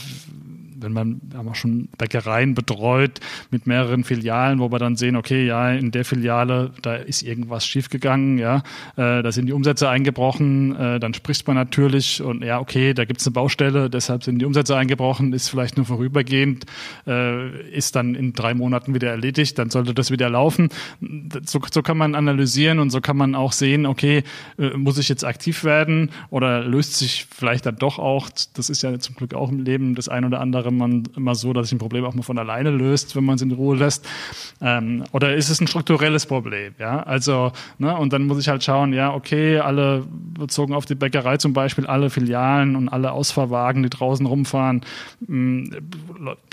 C: wenn man, wir haben auch schon Bäckereien betreut mit mehreren Filialen, wo wir dann sehen, okay, ja, in der Filiale, da ist irgendwas schiefgegangen, ja, äh, da sind die Umsätze eingebrochen, äh, dann spricht man natürlich und ja, okay, da gibt es eine Baustelle, deshalb sind die Umsätze eingebrochen, ist vielleicht nur vorübergehend, äh, ist dann in drei Monaten wieder erledigt, dann sollte das wieder laufen. So, so kann man analysieren und so kann man auch sehen, okay, äh, muss ich jetzt aktiv werden oder löst sich vielleicht dann doch auch, das ist ja zum Glück auch im Leben das ein oder andere immer, immer so, dass sich ein Problem auch mal von alleine löst, wenn man es in Ruhe lässt? Ähm, oder ist es ein strukturelles Problem? Ja, also, ne, und dann muss ich halt schauen, ja, okay, alle bezogen auf die Bäckerei zum Beispiel, alle Filialen und alle Ausfahrwagen, die draußen rumfahren, mh, hm,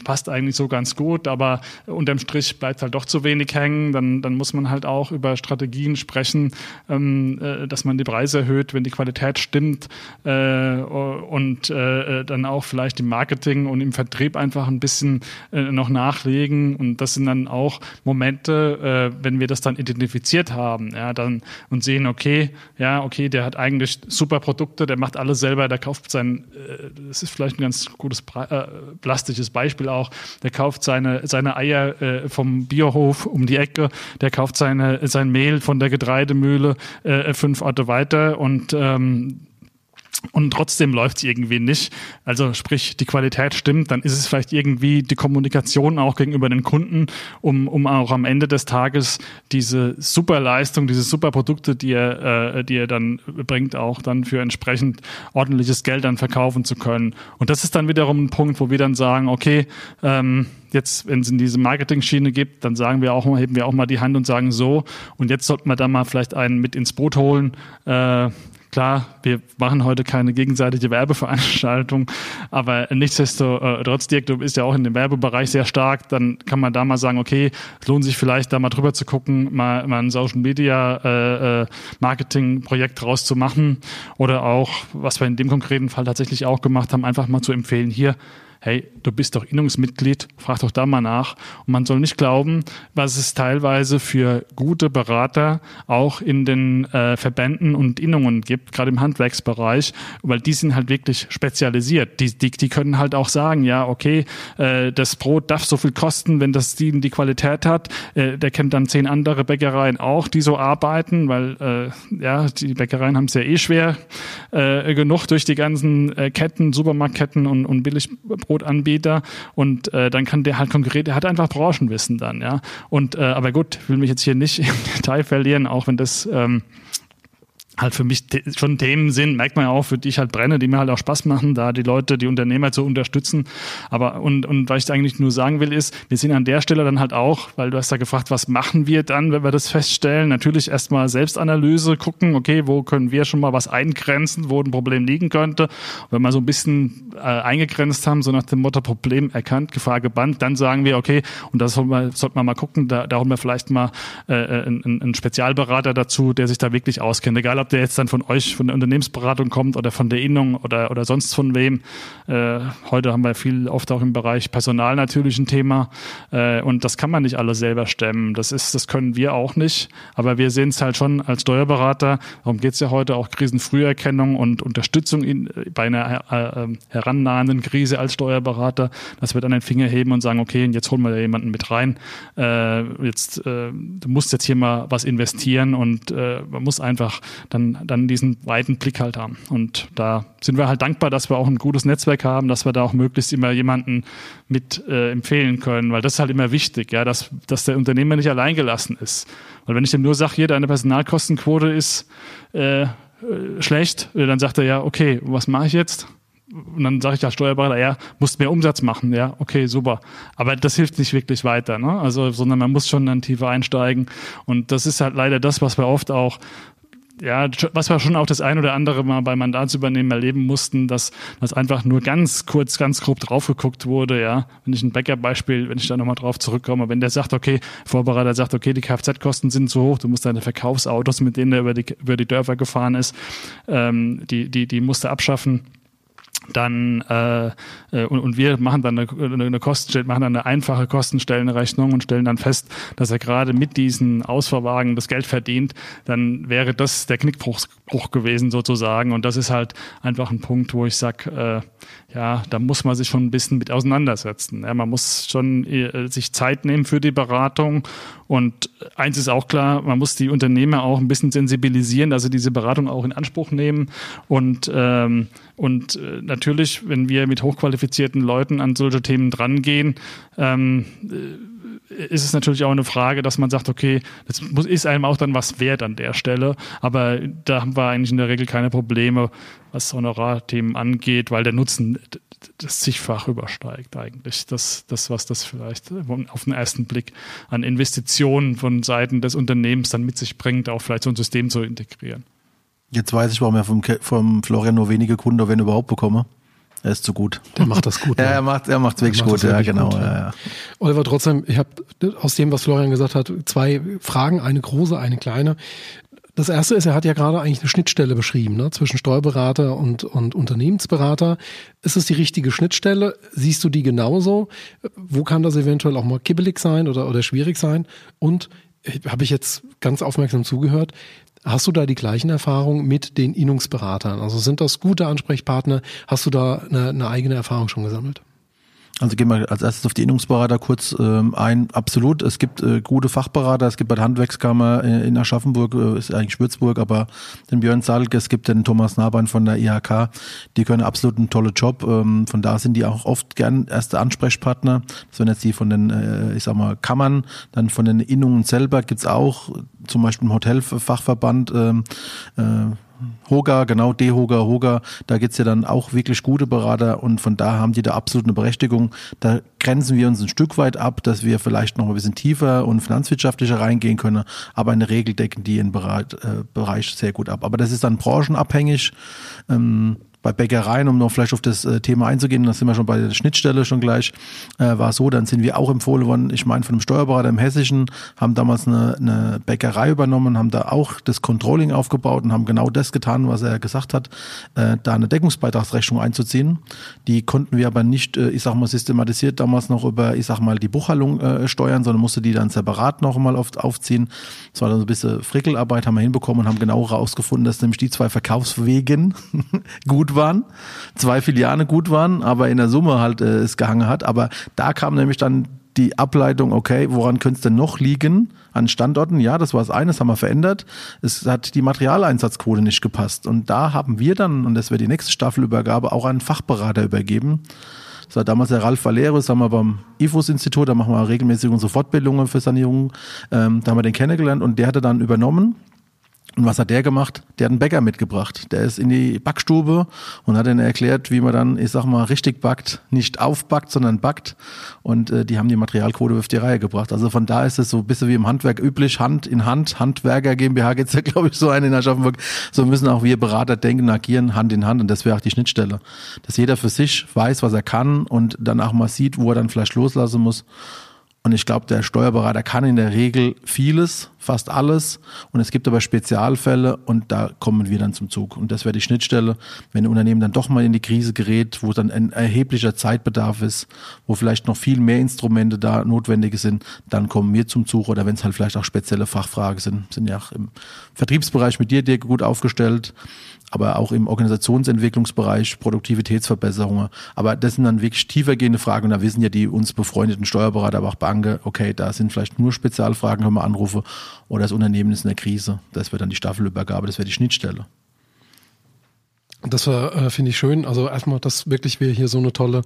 C: passt eigentlich so ganz gut, aber unterm Strich bleibt halt doch zu wenig hängen. Dann, dann muss man halt auch über Strategien sprechen, ähm, äh, dass man die Preise erhöht, wenn die Qualität stimmt äh, und äh, dann auch vielleicht im Marketing und im Vertrieb einfach ein bisschen äh, noch nachlegen. Und das sind dann auch Momente, äh, wenn wir das dann identifiziert haben, ja, dann und sehen, okay, ja, okay, der hat eigentlich super Produkte, der macht alles selber, der kauft sein, äh, das ist vielleicht ein ganz gutes äh, plastisches Beispiel auch, der kauft seine, seine Eier äh, vom Biohof um die Ecke, der kauft seine, sein Mehl von der Getreidemühle äh, fünf Orte weiter und ähm, und trotzdem läuft es irgendwie nicht. Also sprich, die Qualität stimmt, dann ist es vielleicht irgendwie die Kommunikation auch gegenüber den Kunden, um, um auch am Ende des Tages diese Superleistung, diese Superprodukte, die er, äh, die er dann bringt, auch dann für entsprechend ordentliches Geld dann verkaufen zu können. Und das ist dann wiederum ein Punkt, wo wir dann sagen, okay, ähm, jetzt, wenn es in diese Marketing-Schiene gibt, dann sagen wir auch mal, heben wir auch mal die Hand und sagen so, und jetzt sollten wir da mal vielleicht einen mit ins Boot holen, äh, Klar, wir machen heute keine gegenseitige Werbeveranstaltung, aber nichtsdestotrotz, Dirk, du bist ja auch in dem Werbebereich sehr stark, dann kann man da mal sagen, okay, es lohnt sich vielleicht da mal drüber zu gucken, mal, mal ein Social Media äh, äh Marketing Projekt draus zu machen. Oder auch, was wir in dem konkreten Fall tatsächlich auch gemacht haben, einfach mal zu empfehlen, hier, hey, du bist doch Innungsmitglied, frag doch da mal nach. Und man soll nicht glauben, was es teilweise für gute Berater auch in den äh, Verbänden und Innungen gibt, gerade im Handwerksbereich, weil die sind halt wirklich spezialisiert. Die, die, die können halt auch sagen, ja, okay, äh, das Brot darf so viel kosten, wenn das die, die Qualität hat. Äh, der kennt dann zehn andere Bäckereien auch, die so arbeiten, weil äh, ja, die Bäckereien haben es ja eh schwer äh, genug durch die ganzen äh, Ketten, Supermarktketten und, und Billigbrot Brotanbieter und äh, dann kann der halt konkret, der hat einfach Branchenwissen dann, ja. Und äh, aber gut, will mich jetzt hier nicht im Detail verlieren, auch wenn das ähm, halt für mich schon Themen sind, merkt man ja auch, für die ich halt brenne, die mir halt auch Spaß machen, da die Leute, die Unternehmer zu unterstützen. Aber und, und was ich eigentlich nur sagen will, ist, wir sind an der Stelle dann halt auch, weil du hast da gefragt, was machen wir dann, wenn wir das feststellen? Natürlich erstmal Selbstanalyse gucken, okay, wo können wir schon mal was eingrenzen, wo ein Problem liegen könnte. Und wenn wir so ein bisschen äh, eingegrenzt haben, so nach dem Motto Problem erkannt, Gefahr gebannt, dann sagen wir, okay, und das sollte man, sollte man mal gucken, da, da holen wir vielleicht mal äh, einen, einen Spezialberater dazu, der sich da wirklich auskennt. Egal, ob der jetzt dann von euch, von der Unternehmensberatung kommt oder von der Innung oder, oder sonst von wem. Äh, heute haben wir viel oft auch im Bereich Personal natürlich ein Thema. Äh, und das kann man nicht alles selber stemmen. Das ist, das können wir auch nicht. Aber wir sehen es halt schon als Steuerberater. Darum geht es ja heute auch Krisenfrüherkennung und Unterstützung in, bei einer äh, äh, herannahenden Krise als Steuerberater, dass wir dann den Finger heben und sagen, okay, jetzt holen wir da jemanden mit rein. Äh, jetzt, äh, du musst jetzt hier mal was investieren und äh, man muss einfach dann dann, dann diesen weiten Blick halt haben. Und da sind wir halt dankbar, dass wir auch ein gutes Netzwerk haben, dass wir da auch möglichst immer jemanden mit äh, empfehlen können, weil das ist halt immer wichtig, ja, dass, dass der Unternehmer nicht allein gelassen ist. Weil wenn ich dem nur sage, hier, deine Personalkostenquote ist äh, äh schlecht, äh, dann sagt er ja, okay, was mache ich jetzt? Und dann sage ich als Steuerberater, ja, musst mehr Umsatz machen, ja, okay, super. Aber das hilft nicht wirklich weiter, ne? Also, sondern man muss schon dann tiefer einsteigen. Und das ist halt leider das, was wir oft auch ja, was wir schon auch das ein oder andere Mal bei Mandatsübernehmen erleben mussten, dass das einfach nur ganz kurz, ganz grob drauf geguckt wurde, ja. Wenn ich ein Bäckerbeispiel, wenn ich da nochmal drauf zurückkomme, wenn der sagt, okay, Vorbereiter sagt, okay, die Kfz-Kosten sind zu hoch, du musst deine Verkaufsautos, mit denen er über die, über die Dörfer gefahren ist, ähm, die, die, die musst du abschaffen dann äh, äh, und, und wir machen dann eine, eine Kosten, machen dann eine einfache Kostenstellenrechnung und stellen dann fest, dass er gerade mit diesen Ausfahrwagen das Geld verdient, dann wäre das der Knickbruch gewesen sozusagen. Und das ist halt einfach ein Punkt, wo ich sage, äh, ja, da muss man sich schon ein bisschen mit auseinandersetzen. Ja, man muss schon äh, sich Zeit nehmen für die Beratung. Und eins ist auch klar, man muss die Unternehmer auch ein bisschen sensibilisieren, dass sie diese Beratung auch in Anspruch nehmen und ähm, und äh, natürlich, wenn wir mit hochqualifizierten Leuten an solche Themen drangehen, ähm, ist es natürlich auch eine Frage, dass man sagt, okay, das muss, ist einem auch dann was wert an der Stelle. Aber da haben wir eigentlich in der Regel keine Probleme, was Honorarthemen angeht, weil der Nutzen das zigfach übersteigt eigentlich. Das, das, was das vielleicht auf den ersten Blick an Investitionen von Seiten des Unternehmens dann mit sich bringt, auch vielleicht so ein System zu integrieren.
D: Jetzt weiß ich, warum er vom, vom Florian nur wenige Kunden, wenn überhaupt, bekomme. Er ist zu gut.
B: Der macht das gut.
D: ja, er macht er macht's wirklich macht gut, ja, genau. Gut, ja. Ja,
B: Oliver, trotzdem, ich habe aus dem, was Florian gesagt hat, zwei Fragen, eine große, eine kleine. Das erste ist, er hat ja gerade eigentlich eine Schnittstelle beschrieben, ne, zwischen Steuerberater und, und Unternehmensberater. Ist es die richtige Schnittstelle? Siehst du die genauso? Wo kann das eventuell auch mal kibbelig sein oder, oder schwierig sein? Und habe ich jetzt ganz aufmerksam zugehört, Hast du da die gleichen Erfahrungen mit den Innungsberatern? Also sind das gute Ansprechpartner? Hast du da eine, eine eigene Erfahrung schon gesammelt?
D: Also gehen wir als erstes auf die Innungsberater kurz ähm, ein. Absolut, es gibt äh, gute Fachberater. Es gibt bei der Handwerkskammer äh, in Aschaffenburg, äh, ist eigentlich Würzburg, aber den Björn Salk, es gibt den Thomas Naban von der IHK. Die können absolut einen tollen Job. Ähm, von da sind die auch oft gern erste Ansprechpartner. Das sind jetzt die von den, äh, ich sag mal, Kammern. Dann von den Innungen selber gibt's auch, zum Beispiel im Hotelfachverband, ähm, äh, Hoga, genau, D-Hoga, Hoga, da gibt's ja dann auch wirklich gute Berater und von da haben die da absolut eine Berechtigung. Da grenzen wir uns ein Stück weit ab, dass wir vielleicht noch ein bisschen tiefer und finanzwirtschaftlicher reingehen können, aber in der Regel decken die den Bereich, äh, Bereich sehr gut ab. Aber das ist dann branchenabhängig. Ähm, bei Bäckereien, um noch vielleicht auf das äh, Thema einzugehen, da sind wir schon bei der Schnittstelle schon gleich, äh, war so, dann sind wir auch empfohlen worden, ich meine von einem Steuerberater im Hessischen, haben damals eine, eine Bäckerei übernommen, haben da auch das Controlling aufgebaut und haben genau das getan, was er gesagt hat, äh, da eine Deckungsbeitragsrechnung einzuziehen. Die konnten wir aber nicht, äh, ich sag mal, systematisiert damals noch über, ich sag mal, die Buchhaltung äh, steuern, sondern musste die dann separat noch mal oft aufziehen. Das war dann so ein bisschen Frickelarbeit, haben wir hinbekommen und haben genau herausgefunden, dass nämlich die zwei Verkaufswegen gut gut waren, zwei Filiale gut waren, aber in der Summe halt äh, es gehangen hat. Aber da kam nämlich dann die Ableitung, okay, woran könnte es denn noch liegen? An Standorten, ja, das war das eine, das haben wir verändert. Es hat die Materialeinsatzquote nicht gepasst. Und da haben wir dann, und das wäre die nächste Staffelübergabe, auch einen Fachberater übergeben. Das war damals der Ralf Valero, das haben wir beim IFUS-Institut, da machen wir regelmäßig unsere Fortbildungen für Sanierung. Ähm, da haben wir den kennengelernt und der hatte dann übernommen und was hat der gemacht? Der hat einen Bäcker mitgebracht. Der ist in die Backstube und hat ihnen erklärt, wie man dann, ich sag mal, richtig backt. Nicht aufbackt, sondern backt. Und äh, die haben die Materialquote auf die Reihe gebracht. Also von da ist es so ein bisschen wie im Handwerk üblich, Hand in Hand, Handwerker GmbH geht's ja, glaube ich, so ein in Aschaffenburg. So müssen auch wir Berater denken, agieren, Hand in Hand. Und das wäre auch die Schnittstelle. Dass jeder für sich weiß, was er kann und dann auch mal sieht, wo er dann vielleicht loslassen muss. Und ich glaube, der Steuerberater kann in der Regel vieles, fast alles. Und es gibt aber Spezialfälle und da kommen wir dann zum Zug. Und das wäre die Schnittstelle, wenn ein Unternehmen dann doch mal in die Krise gerät, wo dann ein erheblicher Zeitbedarf ist, wo vielleicht noch viel mehr Instrumente da notwendig sind, dann kommen wir zum Zug. Oder wenn es halt vielleicht auch spezielle Fachfragen sind, sind ja im Vertriebsbereich mit dir, dir gut aufgestellt aber auch im Organisationsentwicklungsbereich, Produktivitätsverbesserungen. Aber das sind dann wirklich tiefergehende Fragen und da wissen ja die uns befreundeten Steuerberater, aber auch Banken, okay, da sind vielleicht nur Spezialfragen, können wir anrufen oder das Unternehmen ist in der Krise. Das wäre dann die Staffelübergabe, das wäre die Schnittstelle.
B: Das äh, finde ich schön. Also erstmal, dass wirklich wir hier so eine tolle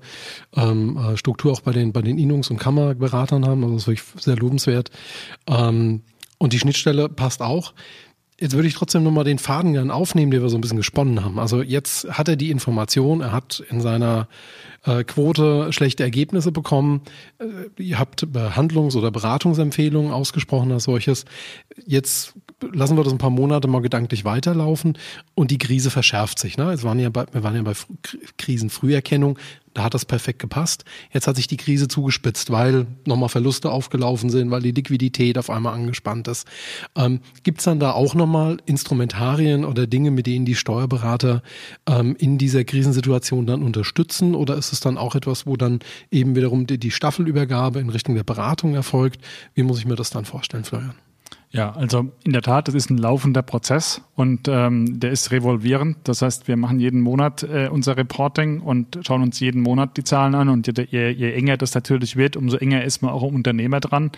B: ähm, äh, Struktur auch bei den bei den Innungs- und Kammerberatern haben. Also das ist wirklich sehr lobenswert. Ähm, und die Schnittstelle passt auch. Jetzt würde ich trotzdem nochmal den Faden gerne aufnehmen, den wir so ein bisschen gesponnen haben. Also jetzt hat er die Information, er hat in seiner äh, Quote schlechte Ergebnisse bekommen. Äh, ihr habt Behandlungs- oder Beratungsempfehlungen ausgesprochen als solches. Jetzt lassen wir das ein paar Monate mal gedanklich weiterlaufen und die Krise verschärft sich. Ne? Jetzt waren ja bei, wir waren ja bei Krisenfrüherkennung. Da hat das perfekt gepasst. Jetzt hat sich die Krise zugespitzt, weil nochmal Verluste aufgelaufen sind, weil die Liquidität auf einmal angespannt ist. Ähm, Gibt es dann da auch nochmal Instrumentarien oder Dinge, mit denen die Steuerberater ähm, in dieser Krisensituation dann unterstützen? Oder ist es dann auch etwas, wo dann eben wiederum die, die Staffelübergabe in Richtung der Beratung erfolgt? Wie muss ich mir das dann vorstellen, Florian?
C: Ja, also in der Tat, das ist ein laufender Prozess und ähm, der ist revolvierend. Das heißt, wir machen jeden Monat äh, unser Reporting und schauen uns jeden Monat die Zahlen an. Und je, je enger das natürlich wird, umso enger ist man auch am Unternehmer dran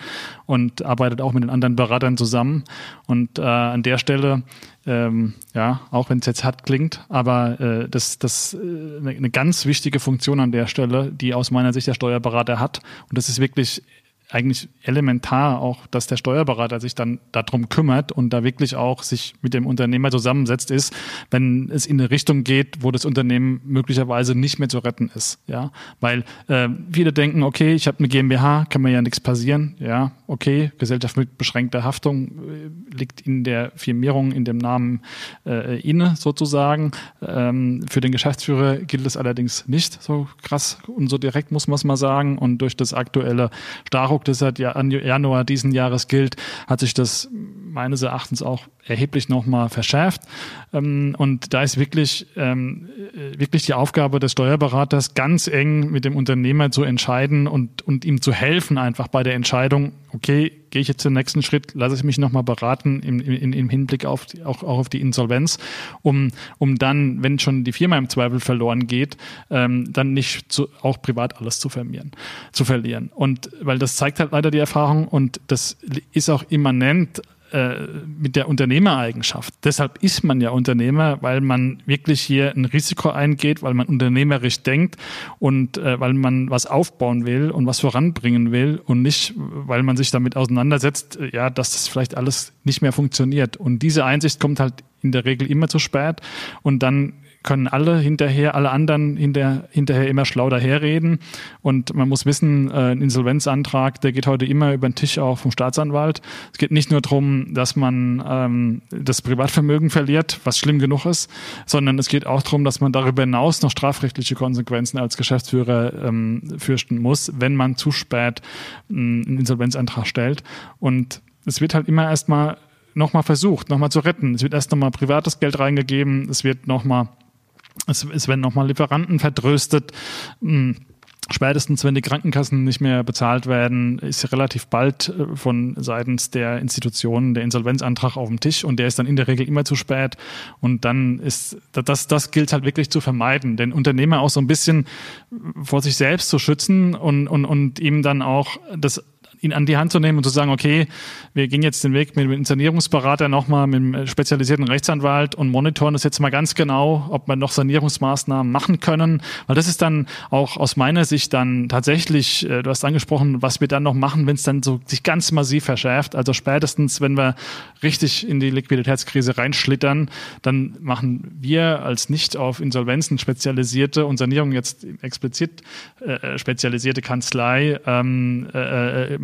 C: und arbeitet auch mit den anderen Beratern zusammen. Und äh, an der Stelle ähm, ja, auch wenn es jetzt hart klingt, aber äh, das, das äh, eine ganz wichtige Funktion an der Stelle, die aus meiner Sicht der Steuerberater hat. Und das ist wirklich eigentlich elementar auch, dass der Steuerberater sich dann darum kümmert und da wirklich auch sich mit dem Unternehmer zusammensetzt ist, wenn es in eine Richtung geht, wo das Unternehmen möglicherweise nicht mehr zu retten ist. Ja, weil äh, viele denken, okay, ich habe eine GmbH, kann mir ja nichts passieren. Ja, okay, Gesellschaft mit beschränkter Haftung äh, liegt in der Firmierung in dem Namen äh, inne sozusagen. Ähm, für den Geschäftsführer gilt es allerdings nicht so krass und so direkt muss man es mal sagen und durch das aktuelle Nachdruck, das seit Januar diesen Jahres gilt, hat sich das meines Erachtens auch erheblich nochmal verschärft. Ähm, und da ist wirklich, ähm, wirklich die Aufgabe des Steuerberaters, ganz eng mit dem Unternehmer zu entscheiden und, und ihm zu helfen, einfach bei der Entscheidung, okay, gehe ich jetzt den nächsten Schritt, lasse ich mich nochmal beraten im, im, im Hinblick auf die, auch, auch auf die Insolvenz, um, um dann, wenn schon die Firma im Zweifel verloren geht, ähm, dann nicht zu, auch privat alles zu verlieren, zu verlieren. Und weil das zeigt halt leider die Erfahrung und das ist auch immanent äh, mit der Unternehmereigenschaft. Deshalb ist man ja Unternehmer, weil man wirklich hier ein Risiko eingeht, weil man unternehmerisch denkt und äh, weil man was aufbauen will und was voranbringen will und nicht, weil man sich damit auseinandersetzt, äh, ja, dass das vielleicht alles nicht mehr funktioniert. Und diese Einsicht kommt halt in der Regel immer zu spät und dann können alle hinterher, alle anderen hinter, hinterher immer schlau daherreden. Und man muss wissen, äh, ein Insolvenzantrag, der geht heute immer über den Tisch auch vom Staatsanwalt. Es geht nicht nur darum, dass man ähm, das Privatvermögen verliert, was schlimm genug ist, sondern es geht auch darum, dass man darüber hinaus noch strafrechtliche Konsequenzen als Geschäftsführer ähm, fürchten muss, wenn man zu spät ähm, einen Insolvenzantrag stellt. Und es wird halt immer erstmal nochmal versucht, nochmal zu retten. Es wird erst nochmal privates Geld reingegeben, es wird nochmal es, es werden nochmal Lieferanten vertröstet. Hm, spätestens, wenn die Krankenkassen nicht mehr bezahlt werden, ist relativ bald äh, von seitens der Institutionen der Insolvenzantrag auf dem Tisch und der ist dann in der Regel immer zu spät. Und dann ist das, das gilt halt wirklich zu vermeiden, den Unternehmer auch so ein bisschen vor sich selbst zu schützen und, und, und ihm dann auch das ihn an die Hand zu nehmen und zu sagen, okay, wir gehen jetzt den Weg mit dem Sanierungsberater nochmal, mit dem spezialisierten Rechtsanwalt und monitoren das jetzt mal ganz genau, ob wir noch Sanierungsmaßnahmen machen können. Weil das ist dann auch aus meiner Sicht dann tatsächlich, äh, du hast angesprochen, was wir dann noch machen, wenn es dann so sich ganz massiv verschärft. Also spätestens, wenn wir richtig in die Liquiditätskrise reinschlittern, dann machen wir als nicht auf Insolvenzen spezialisierte und Sanierung jetzt explizit äh, spezialisierte Kanzlei ähm, äh, äh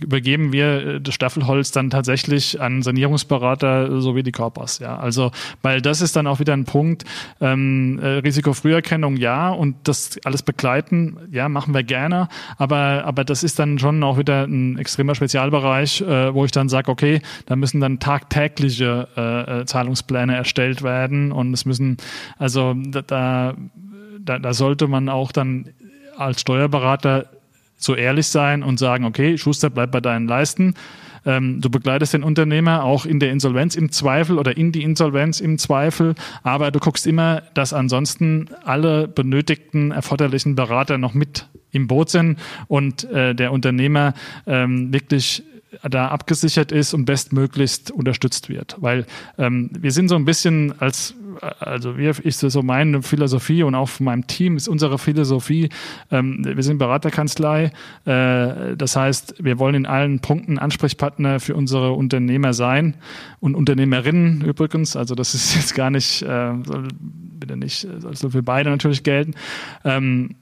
C: übergeben wir äh, das Staffelholz dann tatsächlich an Sanierungsberater sowie die Korpers. Ja, also weil das ist dann auch wieder ein Punkt. Ähm, äh, Risikofrüherkennung ja und das alles begleiten ja machen wir gerne, aber aber das ist dann schon auch wieder ein extremer Spezialbereich, äh, wo ich dann sage, okay, da müssen dann tagtägliche äh, äh Zahlungspläne erstellt werden und es müssen also da, da, da sollte man auch dann als Steuerberater so ehrlich sein und sagen, okay, Schuster, bleib bei deinen Leisten. Ähm, du begleitest den Unternehmer auch in der Insolvenz im Zweifel oder in die Insolvenz im Zweifel, aber du guckst immer, dass ansonsten alle benötigten erforderlichen Berater noch mit im Boot sind und äh, der Unternehmer ähm, wirklich da abgesichert ist und bestmöglichst unterstützt wird. Weil ähm, wir sind so ein bisschen als also wir, ist so meine Philosophie und auch von meinem Team ist unsere Philosophie, ähm, wir sind Beraterkanzlei, äh, das heißt, wir wollen in allen Punkten Ansprechpartner für unsere Unternehmer sein und Unternehmerinnen übrigens, also das ist jetzt gar nicht, äh, soll bitte nicht, soll für beide natürlich gelten. Ähm,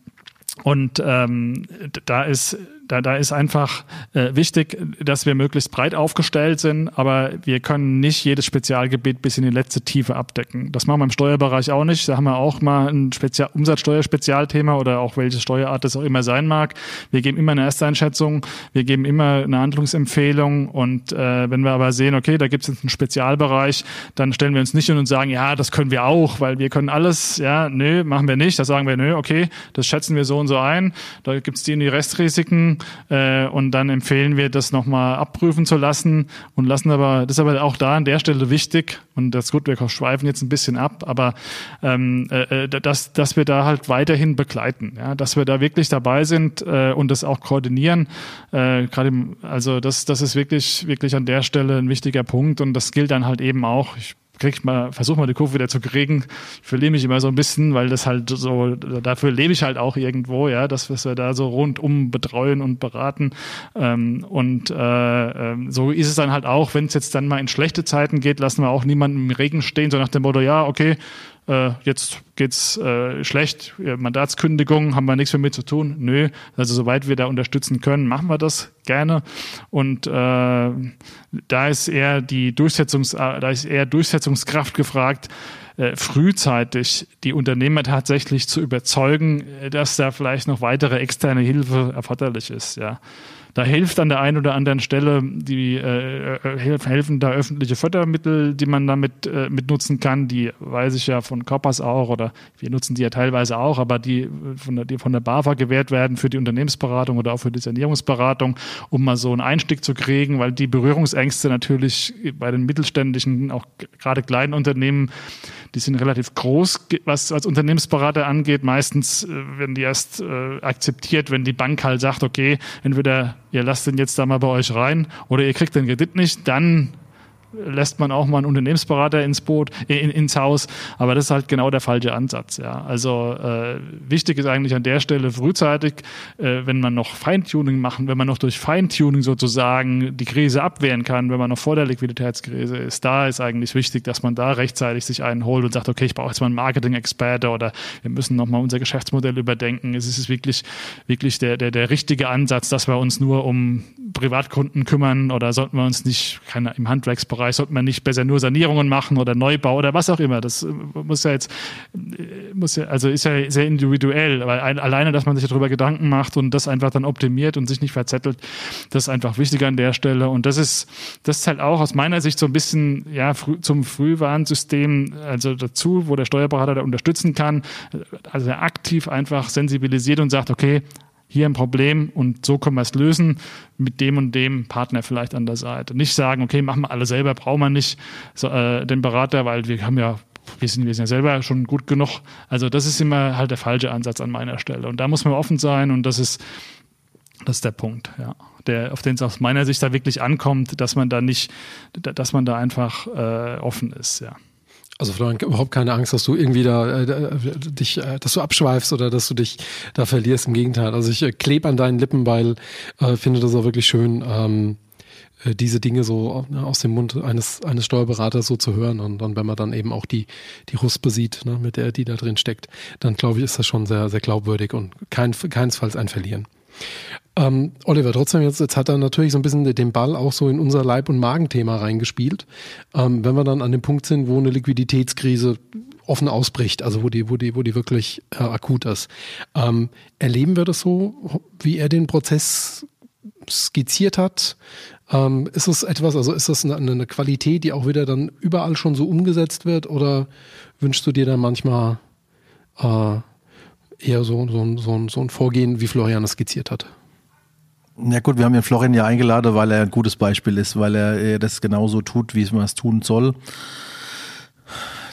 C: und ähm, da ist da, da ist einfach äh, wichtig, dass wir möglichst breit aufgestellt sind, aber wir können nicht jedes Spezialgebiet bis in die letzte Tiefe abdecken. Das machen wir im Steuerbereich auch nicht. Da haben wir auch mal ein Spezial Umsatzsteuerspezialthema oder auch welche Steuerart das auch immer sein mag. Wir geben immer eine Ersteinschätzung, wir geben immer eine Handlungsempfehlung und äh, wenn wir aber sehen, okay, da gibt es einen Spezialbereich, dann stellen wir uns nicht hin und sagen, ja, das können wir auch, weil wir können alles, ja, nö, machen wir nicht. Da sagen wir, nö, okay, das schätzen wir so und so ein. Da gibt es die die Restrisiken äh, und dann empfehlen wir, das nochmal abprüfen zu lassen und lassen aber, das ist aber auch da an der Stelle wichtig und das gut, wir schweifen jetzt ein bisschen ab, aber ähm, äh, äh dass, dass wir da halt weiterhin begleiten, ja, dass wir da wirklich dabei sind äh, und das auch koordinieren. Äh, Gerade also das, das ist wirklich, wirklich an der Stelle ein wichtiger Punkt und das gilt dann halt eben auch. Ich krieg ich mal, versuche mal die Kurve wieder zu kriegen, verliere mich immer so ein bisschen, weil das halt so, dafür lebe ich halt auch irgendwo, ja, dass wir da so rundum betreuen und beraten. Ähm, und äh, ähm, so ist es dann halt auch, wenn es jetzt dann mal in schlechte Zeiten geht, lassen wir auch niemanden im Regen stehen, so nach dem Motto, ja, okay, äh, jetzt geht's äh, schlecht, Mandatskündigung, haben wir nichts mehr mit zu tun. Nö, also soweit wir da unterstützen können, machen wir das gerne. Und äh, da ist eher die Durchsetzungs, äh, da ist eher Durchsetzungskraft gefragt, äh, frühzeitig die Unternehmer tatsächlich zu überzeugen, dass da vielleicht noch weitere externe Hilfe erforderlich ist. Ja. Da hilft an der einen oder anderen Stelle die äh, äh helfen da öffentliche Fördermittel, die man damit äh, mitnutzen kann. Die weiß ich ja von Corpus auch oder wir nutzen die ja teilweise auch, aber die von der, die von der BAFA gewährt werden für die Unternehmensberatung oder auch für die Sanierungsberatung, um mal so einen Einstieg zu kriegen, weil die Berührungsängste natürlich bei den mittelständischen, auch gerade kleinen Unternehmen, die sind relativ groß, was als Unternehmensberater angeht. Meistens äh, werden die erst äh, akzeptiert, wenn die Bank halt sagt, okay, entweder ihr lasst den jetzt da mal bei euch rein oder ihr kriegt den Kredit nicht, dann lässt man auch mal einen Unternehmensberater ins Boot, in, ins Haus. Aber das ist halt genau der falsche Ansatz. Ja. Also äh, wichtig ist eigentlich an der Stelle frühzeitig, äh, wenn man noch Feintuning machen, wenn man noch durch Feintuning sozusagen die Krise abwehren kann, wenn man noch vor der Liquiditätskrise ist, da ist eigentlich wichtig, dass man da rechtzeitig sich einen holt und sagt, okay, ich brauche jetzt mal einen Marketing-Experte oder wir müssen nochmal unser Geschäftsmodell überdenken. Es ist wirklich, wirklich der, der, der richtige Ansatz, dass wir uns nur um Privatkunden kümmern oder sollten wir uns nicht keine, im Handwerksbereich Bereich sollte man nicht besser nur Sanierungen machen oder Neubau oder was auch immer. Das äh, muss ja jetzt, äh, muss ja, also ist ja sehr individuell, aber alleine, dass man sich darüber Gedanken macht und das einfach dann optimiert und sich nicht verzettelt, das ist einfach wichtiger an der Stelle. Und das ist, das ist halt auch aus meiner Sicht so ein bisschen, ja, früh, zum Frühwarnsystem, also dazu, wo der Steuerberater da unterstützen kann, also aktiv einfach sensibilisiert und sagt, okay, hier ein Problem und so können wir es lösen mit dem und dem Partner vielleicht an der Seite. Nicht sagen, okay, machen wir alle selber, brauchen wir nicht so, äh, den Berater, weil wir haben ja wir sind, wir sind ja selber schon gut genug. Also das ist immer halt der falsche Ansatz an meiner Stelle. Und da muss man offen sein und das ist, das ist der Punkt, ja. Der, auf den es aus meiner Sicht da wirklich ankommt, dass man da nicht, dass man da einfach äh, offen ist, ja.
B: Also Florian, überhaupt keine Angst, dass du irgendwie da äh, dich, äh, dass du abschweifst oder dass du dich da verlierst. Im Gegenteil. Also ich äh, klebe an deinen Lippen, weil äh, finde das auch wirklich schön, ähm, äh, diese Dinge so ne, aus dem Mund eines eines Steuerberaters so zu hören und dann, wenn man dann eben auch die die Ruspe sieht, ne, mit der die da drin steckt, dann glaube ich, ist das schon sehr sehr glaubwürdig und kein keinesfalls ein Verlieren. Ähm, Oliver, trotzdem, jetzt, jetzt hat er natürlich so ein bisschen den Ball auch so in unser Leib- und Magenthema reingespielt. Ähm, wenn wir dann an dem Punkt sind, wo eine Liquiditätskrise offen ausbricht, also wo die, wo die, wo die wirklich äh, akut ist. Ähm, erleben wir das so, wie er den Prozess skizziert hat? Ähm, ist es etwas, also ist das eine, eine, Qualität, die auch wieder dann überall schon so umgesetzt wird oder wünschst du dir dann manchmal äh, eher so, so, so, so ein Vorgehen, wie Florian es skizziert hat?
D: Ja gut, wir haben ja Florian ja eingeladen, weil er ein gutes Beispiel ist, weil er das genauso tut, wie man es tun soll.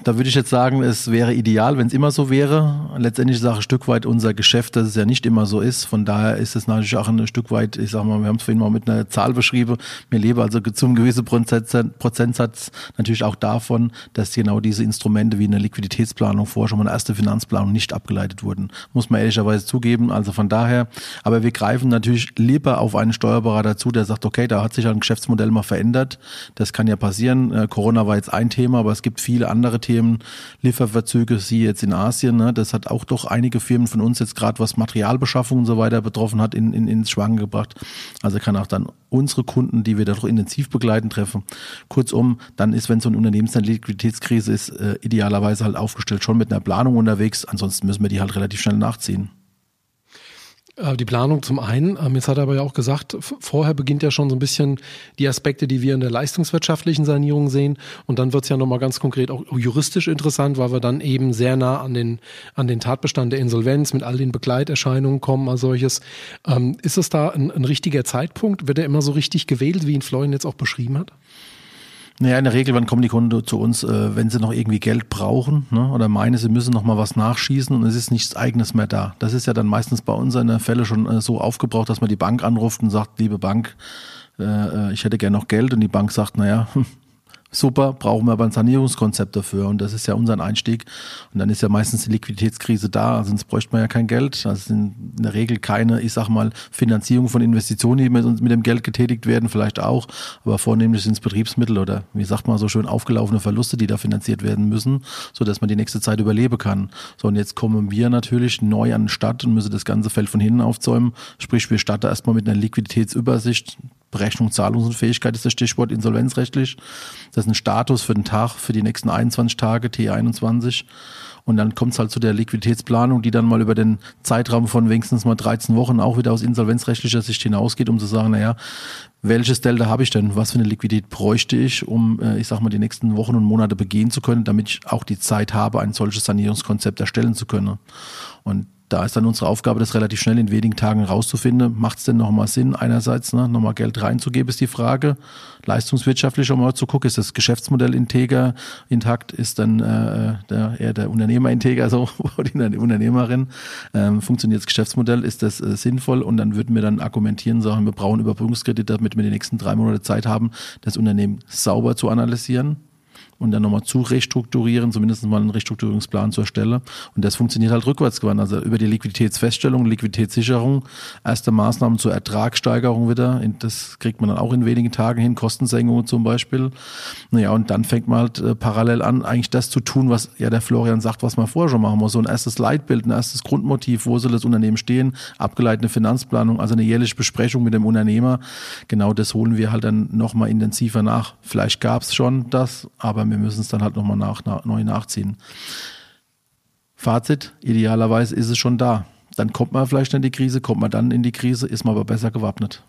D: Da würde ich jetzt sagen, es wäre ideal, wenn es immer so wäre. Letztendlich ist es auch ein Stück weit unser Geschäft, dass es ja nicht immer so ist. Von daher ist es natürlich auch ein Stück weit, ich sag mal, wir haben es vorhin mal mit einer Zahl beschrieben. Wir leben also zum gewissen Prozentsatz natürlich auch davon, dass genau diese Instrumente wie eine Liquiditätsplanung, Forschung und erste Finanzplanung nicht abgeleitet wurden. Muss man ehrlicherweise zugeben. Also von daher, aber wir greifen natürlich lieber auf einen Steuerberater zu, der sagt, okay, da hat sich ein Geschäftsmodell mal verändert. Das kann ja passieren. Äh, Corona war jetzt ein Thema, aber es gibt viele andere Themen Themen, Lieferverzüge, sie jetzt in Asien. Ne? Das hat auch doch einige Firmen von uns jetzt gerade, was Materialbeschaffung und so weiter betroffen hat, in, in, ins Schwanken gebracht. Also kann auch dann unsere Kunden, die wir da doch intensiv begleiten, treffen. Kurzum, dann ist, wenn so ein Unternehmen eine Liquiditätskrise ist, äh, idealerweise halt aufgestellt, schon mit einer Planung unterwegs. Ansonsten müssen wir die halt relativ schnell nachziehen.
B: Äh, die Planung zum einen. Ähm, jetzt hat er aber ja auch gesagt, vorher beginnt ja schon so ein bisschen die Aspekte, die wir in der leistungswirtschaftlichen Sanierung sehen. Und dann wird es ja nochmal ganz konkret auch juristisch interessant, weil wir dann eben sehr nah an den, an den Tatbestand der Insolvenz mit all den Begleiterscheinungen kommen als solches. Ähm, ist es da ein, ein richtiger Zeitpunkt? Wird er immer so richtig gewählt, wie ihn Florian jetzt auch beschrieben hat?
D: Naja, in der Regel, wann kommen die Kunden zu uns, äh, wenn sie noch irgendwie Geld brauchen ne? oder meinen, sie müssen noch mal was nachschießen und es ist nichts Eigenes mehr da. Das ist ja dann meistens bei uns in der Fälle schon äh, so aufgebraucht, dass man die Bank anruft und sagt, liebe Bank, äh, ich hätte gerne noch Geld und die Bank sagt, naja, Super, brauchen wir aber ein Sanierungskonzept dafür. Und das ist ja unser Einstieg. Und dann ist ja meistens die Liquiditätskrise da, sonst bräuchte man ja kein Geld. Das sind in der Regel keine, ich sag mal, Finanzierung von Investitionen, die mit, dem Geld getätigt werden, vielleicht auch. Aber vornehmlich sind es Betriebsmittel oder, wie sagt man so schön, aufgelaufene Verluste, die da finanziert werden müssen, so dass man die nächste Zeit überleben kann. So, und jetzt kommen wir natürlich neu an den Start und müssen das ganze Feld von hinten aufzäumen. Sprich, wir starten erstmal mit einer Liquiditätsübersicht, Berechnung Zahlungsunfähigkeit ist das Stichwort insolvenzrechtlich. Das ist ein Status für den Tag, für die nächsten 21 Tage, T21. Und dann kommt es halt zu der Liquiditätsplanung, die dann mal über den Zeitraum von wenigstens mal 13 Wochen auch wieder aus insolvenzrechtlicher Sicht hinausgeht, um zu sagen, naja, welches Delta habe ich denn? Was für eine Liquidität bräuchte ich, um, äh, ich sag mal, die nächsten Wochen und Monate begehen zu können, damit ich auch die Zeit habe, ein solches Sanierungskonzept erstellen zu können. Und da ist dann unsere Aufgabe, das relativ schnell in wenigen Tagen rauszufinden. Macht es denn nochmal Sinn, einerseits ne, nochmal Geld reinzugeben, ist die Frage. Leistungswirtschaftlich auch mal zu gucken, ist das Geschäftsmodell integer, intakt, ist dann äh, der, eher der Unternehmer integer, so, oder die Unternehmerin. Ähm, funktioniert das Geschäftsmodell, ist das äh, sinnvoll? Und dann würden wir dann argumentieren, sagen, wir brauchen Überbrückungskredite, damit wir die nächsten drei Monate Zeit haben, das Unternehmen sauber zu analysieren und dann nochmal zu restrukturieren, zumindest mal einen Restrukturierungsplan zu erstellen. Und das funktioniert halt rückwärtsgewandt. Also über die Liquiditätsfeststellung, Liquiditätssicherung, erste Maßnahmen zur Ertragssteigerung wieder. Das kriegt man dann auch in wenigen Tagen hin, Kostensenkungen zum Beispiel. Naja, und dann fängt man halt äh, parallel an, eigentlich das zu tun, was ja der Florian sagt, was man vorher schon machen muss. So ein erstes Leitbild, ein erstes Grundmotiv, wo soll das Unternehmen stehen, abgeleitete Finanzplanung, also eine jährliche Besprechung mit dem Unternehmer. Genau das holen wir halt dann nochmal intensiver nach. Vielleicht gab es schon das, aber wir müssen es dann halt nochmal nach, nach, neu nachziehen. Fazit, idealerweise ist es schon da. Dann kommt man vielleicht in die Krise, kommt man dann in die Krise, ist man aber besser gewappnet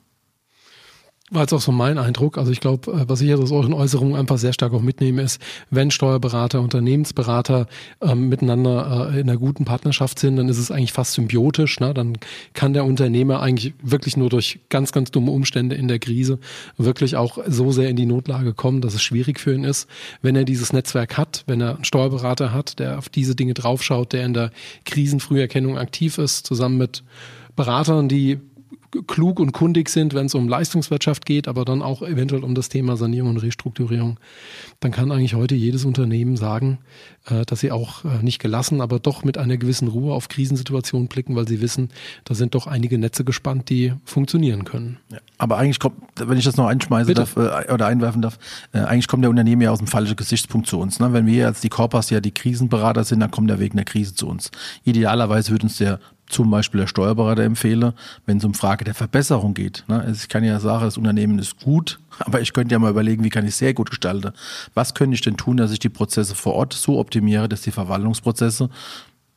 B: war jetzt auch so mein Eindruck. Also ich glaube, äh, was ich jetzt aus euren Äußerungen einfach sehr stark auch mitnehme, ist, wenn Steuerberater, Unternehmensberater ähm, miteinander äh, in einer guten Partnerschaft sind, dann ist es eigentlich fast symbiotisch. Ne? Dann kann der Unternehmer eigentlich wirklich nur durch ganz, ganz dumme Umstände in der Krise wirklich auch so sehr in die Notlage kommen, dass es schwierig für ihn ist. Wenn er dieses Netzwerk hat, wenn er einen Steuerberater hat, der auf diese Dinge draufschaut, der in der Krisenfrüherkennung aktiv ist, zusammen mit Beratern, die klug und kundig sind, wenn es um Leistungswirtschaft geht, aber dann auch eventuell um das Thema Sanierung und Restrukturierung, dann kann eigentlich heute jedes Unternehmen sagen, äh, dass sie auch äh, nicht gelassen, aber doch mit einer gewissen Ruhe auf Krisensituationen blicken, weil sie wissen, da sind doch einige Netze gespannt, die funktionieren können.
D: Ja, aber eigentlich kommt, wenn ich das noch einschmeißen darf äh, oder einwerfen darf, eigentlich kommt der Unternehmen ja aus dem falschen Gesichtspunkt zu uns. Ne? Wenn wir als die Corpus ja die Krisenberater sind, dann kommt der wegen der Krise zu uns. Idealerweise würde uns der zum Beispiel der Steuerberater empfehle, wenn es um Frage der Verbesserung geht. Ne? Also ich kann ja sagen, das Unternehmen ist gut, aber ich könnte ja mal überlegen, wie kann ich es sehr gut gestalten. Was könnte ich denn tun, dass ich die Prozesse vor Ort so optimiere, dass die Verwaltungsprozesse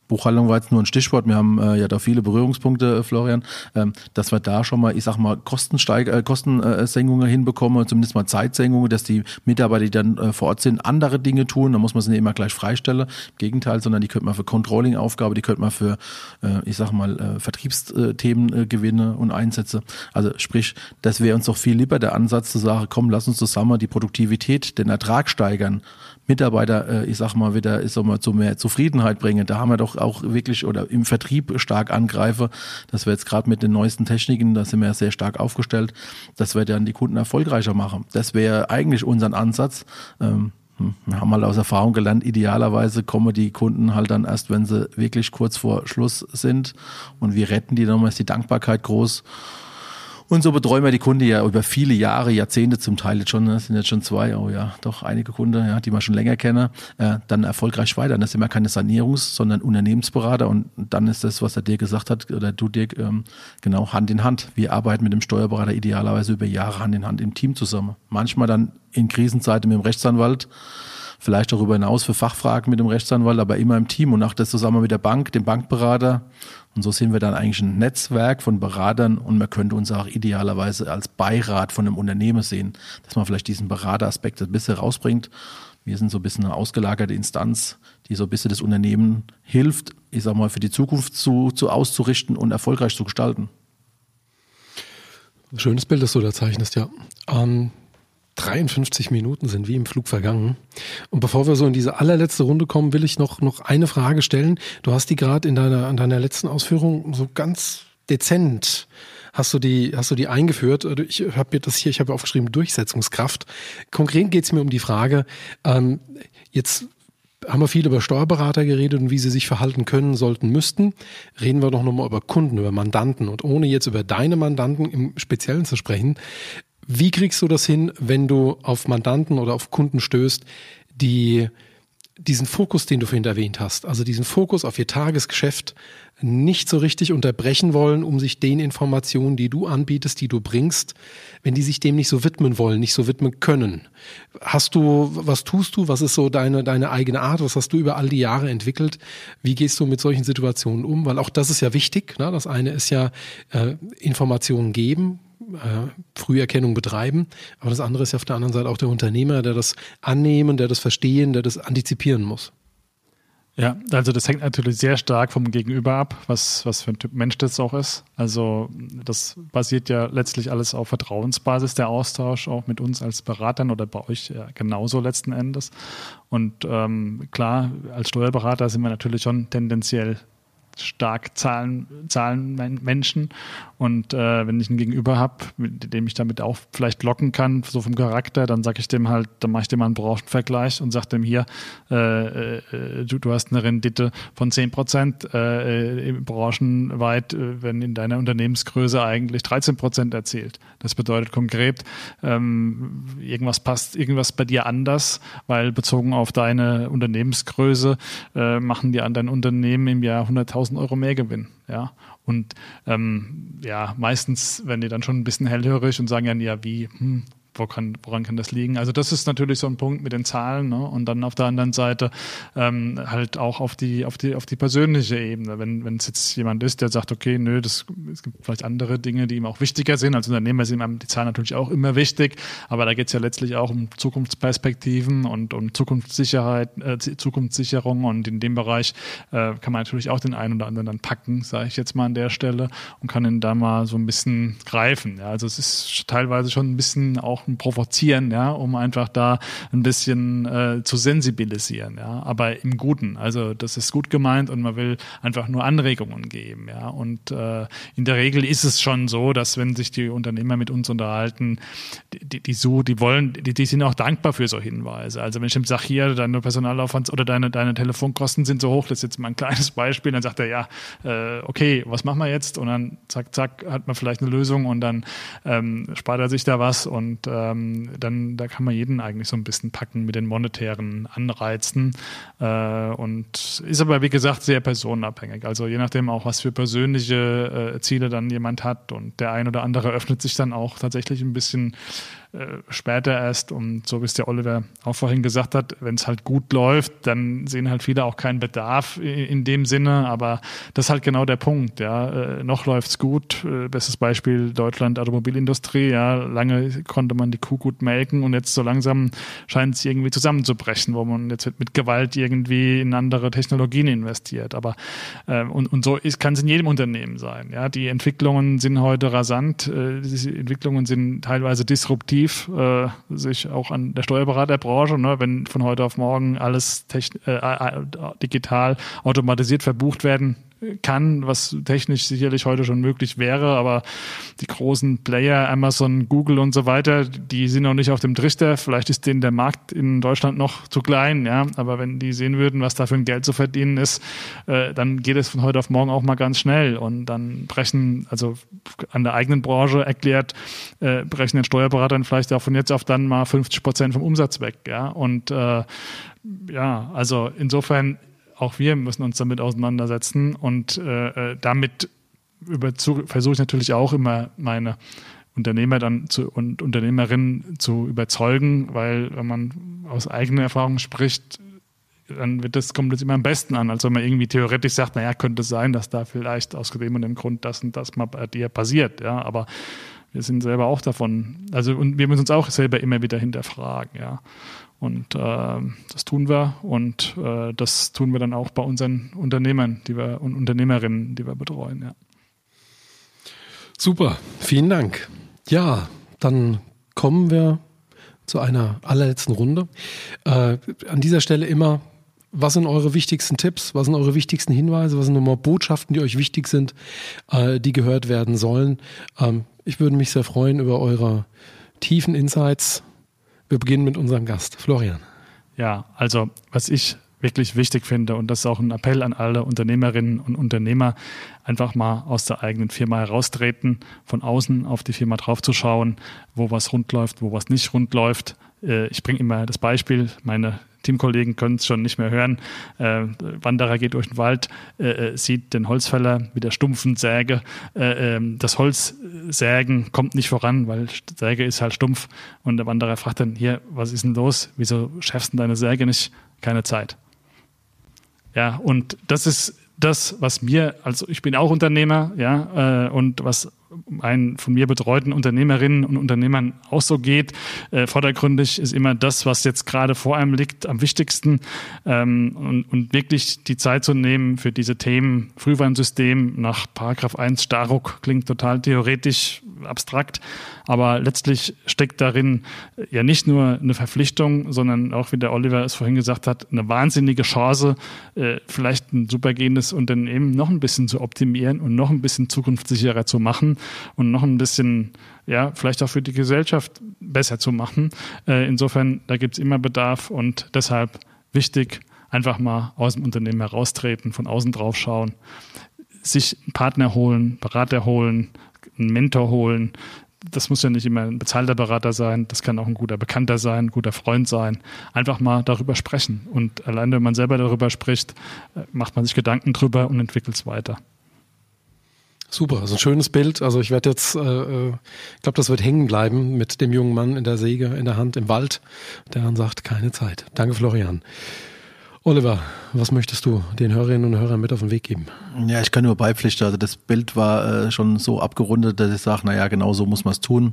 D: Buchhaltung war jetzt nur ein Stichwort. Wir haben äh, ja da viele Berührungspunkte, äh, Florian, ähm, dass wir da schon mal, ich sag mal, Kostensteig äh, Kostensenkungen hinbekommen, zumindest mal Zeitsenkungen, dass die Mitarbeiter, die dann äh, vor Ort sind, andere Dinge tun. Da muss man sie nicht immer gleich freistellen. Im Gegenteil, sondern die könnte man für Controlling-Aufgabe, die könnte man für, äh, ich sag mal, äh, Vertriebsthemen äh, Gewinne und Einsätze. Also sprich, das wäre uns doch viel lieber der Ansatz zu sagen, komm, lass uns zusammen die Produktivität, den Ertrag steigern Mitarbeiter, äh, ich sag mal, wieder ich sag mal, zu mehr Zufriedenheit bringen. Da haben wir doch auch wirklich oder im Vertrieb stark angreife, dass wir jetzt gerade mit den neuesten Techniken, da sind wir ja sehr stark aufgestellt, dass wir dann die Kunden erfolgreicher machen. Das wäre eigentlich unser Ansatz. Ähm, hm, wir haben mal aus Erfahrung gelernt, idealerweise kommen die Kunden halt dann erst, wenn sie wirklich kurz vor Schluss sind und wir retten die, dann ist die Dankbarkeit groß. Und so betreuen wir die Kunden ja über viele Jahre, Jahrzehnte zum Teil jetzt schon, das ne? sind jetzt schon zwei, oh ja, doch einige Kunden, ja, die man schon länger kenne, äh, dann erfolgreich weiter. Das sind wir keine Sanierungs-, sondern Unternehmensberater und dann ist das, was er dir gesagt hat, oder du Dirk, ähm, genau Hand in Hand. Wir arbeiten mit dem Steuerberater idealerweise über Jahre Hand in Hand im Team zusammen. Manchmal dann in Krisenzeiten mit dem Rechtsanwalt, vielleicht darüber hinaus für Fachfragen mit dem Rechtsanwalt, aber immer im Team und auch das zusammen mit der Bank, dem Bankberater und so sind wir dann eigentlich ein Netzwerk von Beratern und man könnte uns auch idealerweise als Beirat von einem Unternehmen sehen, dass man vielleicht diesen Berateraspekt ein bisschen rausbringt. Wir sind so ein bisschen eine ausgelagerte Instanz, die so ein bisschen das Unternehmen hilft, ich sag mal, für die Zukunft zu, zu auszurichten und erfolgreich zu gestalten.
B: Schönes Bild, das du da zeichnest, ja. Ähm, 53 Minuten sind wie im Flug vergangen. Und bevor wir so in diese allerletzte Runde kommen, will ich noch, noch eine Frage stellen. Du hast die gerade in deiner, in deiner letzten Ausführung so ganz dezent hast du die, hast du die eingeführt. Also ich habe mir das hier, ich habe aufgeschrieben, Durchsetzungskraft. Konkret geht es mir um die Frage, ähm, jetzt haben wir viel über Steuerberater geredet und wie sie sich verhalten können, sollten, müssten. Reden wir doch nochmal über Kunden, über Mandanten. Und ohne jetzt über deine Mandanten im Speziellen zu sprechen, wie kriegst du das hin, wenn du auf Mandanten oder auf Kunden stößt, die diesen Fokus, den du vorhin erwähnt hast, also diesen Fokus auf ihr Tagesgeschäft nicht so richtig unterbrechen wollen, um sich den Informationen, die du anbietest, die du bringst, wenn die sich dem nicht so widmen wollen, nicht so widmen können. Hast du, was tust du? Was ist so deine, deine eigene Art? Was hast du über all die Jahre entwickelt? Wie gehst du mit solchen Situationen um? Weil auch das ist ja wichtig. Ne? Das eine ist ja äh, Informationen geben, äh, Früherkennung betreiben. Aber das andere ist ja auf der anderen Seite auch der Unternehmer, der das annehmen, der das verstehen, der das antizipieren muss.
C: Ja, also das hängt natürlich sehr stark vom Gegenüber ab, was, was für ein Typ Mensch das auch ist. Also das basiert ja letztlich alles auf Vertrauensbasis, der Austausch auch mit uns als Beratern oder bei euch genauso letzten Endes. Und ähm, klar, als Steuerberater sind wir natürlich schon tendenziell stark Zahlen, Zahlen Menschen. Und äh, wenn ich einen Gegenüber habe, mit dem ich damit auch vielleicht locken kann, so vom Charakter, dann sage ich dem halt, dann mache ich dem mal einen Branchenvergleich und sage dem hier, äh, äh, du, du hast eine Rendite von 10 Prozent äh, branchenweit, äh, wenn in deiner Unternehmensgröße eigentlich 13 Prozent erzielt. Das bedeutet konkret, ähm, irgendwas passt, irgendwas bei dir anders, weil bezogen auf deine Unternehmensgröße äh, machen die anderen Unternehmen im Jahr 100.000 1000 Euro mehr Gewinn. Ja. Und ähm, ja, meistens werden die dann schon ein bisschen hellhörig und sagen ja, ja, wie, hm, wo kann, woran kann das liegen? Also das ist natürlich so ein Punkt mit den Zahlen ne? und dann auf der anderen Seite ähm, halt auch auf die, auf die, auf die persönliche Ebene. Wenn, wenn es jetzt jemand ist, der sagt, okay, nö, das, es gibt vielleicht andere Dinge, die ihm auch wichtiger sind. Als Unternehmer sind ihm die Zahlen natürlich auch immer wichtig, aber da geht es ja letztlich auch um Zukunftsperspektiven und um Zukunftssicherheit, äh, Zukunftssicherung und in dem Bereich äh, kann man natürlich auch den einen oder anderen dann packen, sage ich jetzt mal an der Stelle und kann ihn da mal so ein bisschen greifen. Ja, also es ist teilweise schon ein bisschen auch provozieren, ja, um einfach da ein bisschen äh, zu sensibilisieren, ja, aber im Guten. Also das ist gut gemeint und man will einfach nur Anregungen geben, ja. Und äh, in der Regel ist es schon so, dass wenn sich die Unternehmer mit uns unterhalten, die, die so, die wollen, die, die sind auch dankbar für so Hinweise. Also wenn ich ihm sage, hier, deine Personalaufwand oder deine, deine Telefonkosten sind so hoch, das ist jetzt mal ein kleines Beispiel, dann sagt er, ja, äh, okay, was machen wir jetzt? Und dann zack, zack, hat man vielleicht eine Lösung und dann ähm, spart er sich da was und äh, ähm, dann da kann man jeden eigentlich so ein bisschen packen mit den monetären Anreizen äh, und ist aber wie gesagt sehr personenabhängig. Also je nachdem auch, was für persönliche äh, Ziele dann jemand hat und der ein oder andere öffnet sich dann auch tatsächlich ein bisschen äh, später erst. Und so wie es der Oliver auch vorhin gesagt hat, wenn es halt gut läuft, dann sehen halt viele auch keinen Bedarf in dem Sinne, aber das ist halt genau der Punkt, ja, äh, noch läuft's gut, äh, bestes Beispiel Deutschland Automobilindustrie, ja, lange konnte man die Kuh gut melken und jetzt so langsam scheint es irgendwie zusammenzubrechen, wo man jetzt mit Gewalt irgendwie in andere Technologien investiert, aber äh, und, und so kann es in jedem Unternehmen sein, ja, die Entwicklungen sind heute rasant, äh, die Entwicklungen sind teilweise disruptiv aktiv, äh, sich auch an der Steuerberaterbranche, ne, wenn von heute auf morgen alles äh, digital automatisiert verbucht werden kann, was technisch sicherlich heute schon möglich wäre, aber die großen Player, Amazon, Google und so weiter, die sind noch nicht auf dem Trichter. Vielleicht ist denen der Markt in Deutschland noch zu klein, ja. Aber wenn die sehen würden, was da für ein Geld zu verdienen ist, äh, dann geht es von heute auf morgen auch mal ganz schnell und dann brechen, also an der eigenen Branche erklärt, äh, brechen den Steuerberatern vielleicht auch von jetzt auf dann mal 50 Prozent vom Umsatz weg, ja. Und äh, ja, also insofern auch wir müssen uns damit auseinandersetzen und äh, äh damit versuche ich natürlich auch immer meine Unternehmer dann zu, und Unternehmerinnen zu überzeugen, weil wenn man aus eigener Erfahrung spricht, dann wird das, kommt das immer am besten an, als wenn man irgendwie theoretisch sagt, naja, könnte es sein, dass da vielleicht aus dem und dem Grund das und das mal bei dir passiert, ja, aber wir sind selber auch davon, also und wir müssen uns auch selber immer wieder hinterfragen, ja. Und äh, das tun wir und äh, das tun wir dann auch bei unseren Unternehmern, die wir und Unternehmerinnen, die wir betreuen. Ja.
B: Super, vielen Dank. Ja, dann kommen wir zu einer allerletzten Runde. Äh, an dieser Stelle immer was sind eure wichtigsten Tipps? Was sind eure wichtigsten Hinweise? Was sind nochmal Botschaften, die euch wichtig sind, äh, die gehört werden sollen? Ähm, ich würde mich sehr freuen über eure tiefen Insights. Wir beginnen mit unserem Gast, Florian.
C: Ja, also was ich wirklich wichtig finde und das ist auch ein Appell an alle Unternehmerinnen und Unternehmer, einfach mal aus der eigenen Firma heraustreten, von außen auf die Firma draufzuschauen, wo was rund läuft, wo was nicht rund läuft. Äh, ich bringe immer das Beispiel, meine Teamkollegen können es schon nicht mehr hören. Äh, Wanderer geht durch den Wald, äh, äh, sieht den Holzfäller mit der stumpfen Säge. Äh, ähm, das Holzsägen kommt nicht voran, weil Säge ist halt stumpf. Und der Wanderer fragt dann, hier, was ist denn los? Wieso schärfst du deine Säge nicht? Keine Zeit. Ja, und das ist das, was mir, also ich bin auch Unternehmer, ja, äh, und was einen von mir betreuten Unternehmerinnen und Unternehmern auch so geht. Äh, vordergründig ist immer das, was jetzt gerade vor einem liegt, am wichtigsten ähm, und, und wirklich die Zeit zu nehmen für diese Themen. Frühwarnsystem nach Paragraph 1 Staruk klingt total theoretisch, abstrakt, aber letztlich steckt darin ja nicht nur eine Verpflichtung, sondern auch, wie der Oliver es vorhin gesagt hat, eine wahnsinnige Chance, äh, vielleicht ein supergenes Unternehmen noch ein bisschen zu optimieren und noch ein bisschen zukunftssicherer zu machen und noch ein bisschen, ja, vielleicht auch für die Gesellschaft besser zu machen. Äh, insofern, da gibt es immer Bedarf und deshalb wichtig, einfach mal aus dem Unternehmen heraustreten, von außen drauf schauen, sich einen Partner holen, Berater holen, einen Mentor holen. Das muss ja nicht immer ein bezahlter Berater sein, das kann auch ein guter Bekannter sein, ein guter Freund sein. Einfach mal darüber sprechen. Und allein wenn man selber darüber spricht, äh, macht man sich Gedanken drüber und entwickelt es weiter.
B: Super, also ein schönes Bild. Also ich werde jetzt, äh, äh ich glaube, das wird hängen bleiben mit dem jungen Mann in der Säge in der Hand im Wald, der dann sagt, keine Zeit. Danke, Florian. Oliver, was möchtest du den Hörerinnen und Hörern mit auf den Weg geben?
D: Ja, ich kann nur beipflichten. Also das Bild war äh, schon so abgerundet, dass ich sage, naja, genau so muss man es tun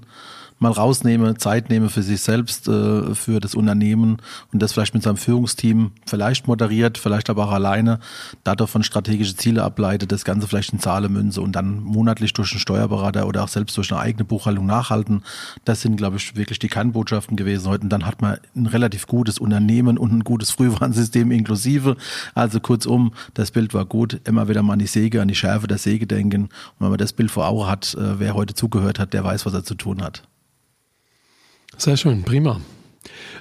D: mal rausnehme, Zeit nehme für sich selbst, äh, für das Unternehmen und das vielleicht mit seinem Führungsteam vielleicht moderiert, vielleicht aber auch alleine, davon strategische Ziele ableitet, das Ganze vielleicht in Zahlemünze und dann monatlich durch einen Steuerberater oder auch selbst durch eine eigene Buchhaltung nachhalten. Das sind, glaube ich, wirklich die Kernbotschaften gewesen heute. Und dann hat man ein relativ gutes Unternehmen und ein gutes Frühwarnsystem inklusive. Also kurzum, das Bild war gut. Immer wieder mal an die Säge, an die Schärfe der Säge denken. Und wenn man das Bild vor Augen hat, äh, wer heute zugehört hat, der weiß, was er zu tun hat.
B: Sehr schön, prima.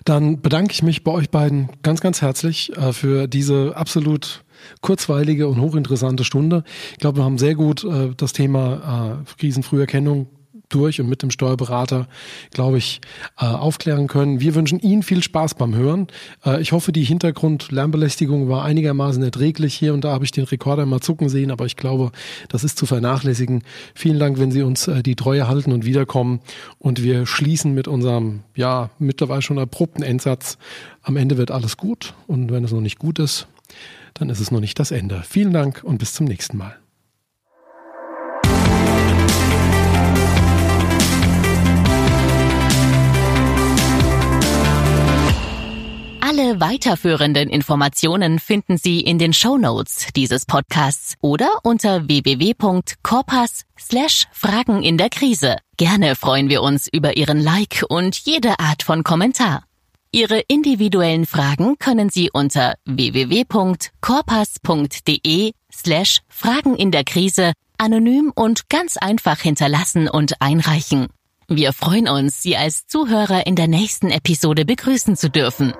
B: Dann bedanke ich mich bei euch beiden ganz, ganz herzlich äh, für diese absolut kurzweilige und hochinteressante Stunde. Ich glaube, wir haben sehr gut äh, das Thema äh, Krisenfrüherkennung durch und mit dem Steuerberater, glaube ich, äh, aufklären können. Wir wünschen Ihnen viel Spaß beim Hören. Äh, ich hoffe, die Hintergrund-Lärmbelästigung war einigermaßen erträglich. Hier und da habe ich den Rekorder mal zucken sehen, aber ich glaube, das ist zu vernachlässigen. Vielen Dank, wenn Sie uns äh, die Treue halten und wiederkommen. Und wir schließen mit unserem, ja, mittlerweile schon erprobten Endsatz. Am Ende wird alles gut. Und wenn es noch nicht gut ist, dann ist es noch nicht das Ende. Vielen Dank und bis zum nächsten Mal.
A: Alle weiterführenden Informationen finden Sie in den Show Notes dieses Podcasts oder unter www.corpas slash Fragen in der Krise. Gerne freuen wir uns über Ihren Like und jede Art von Kommentar. Ihre individuellen Fragen können Sie unter www.corpas.de slash Fragen in der Krise anonym und ganz einfach hinterlassen und einreichen. Wir freuen uns, Sie als Zuhörer in der nächsten Episode begrüßen zu dürfen.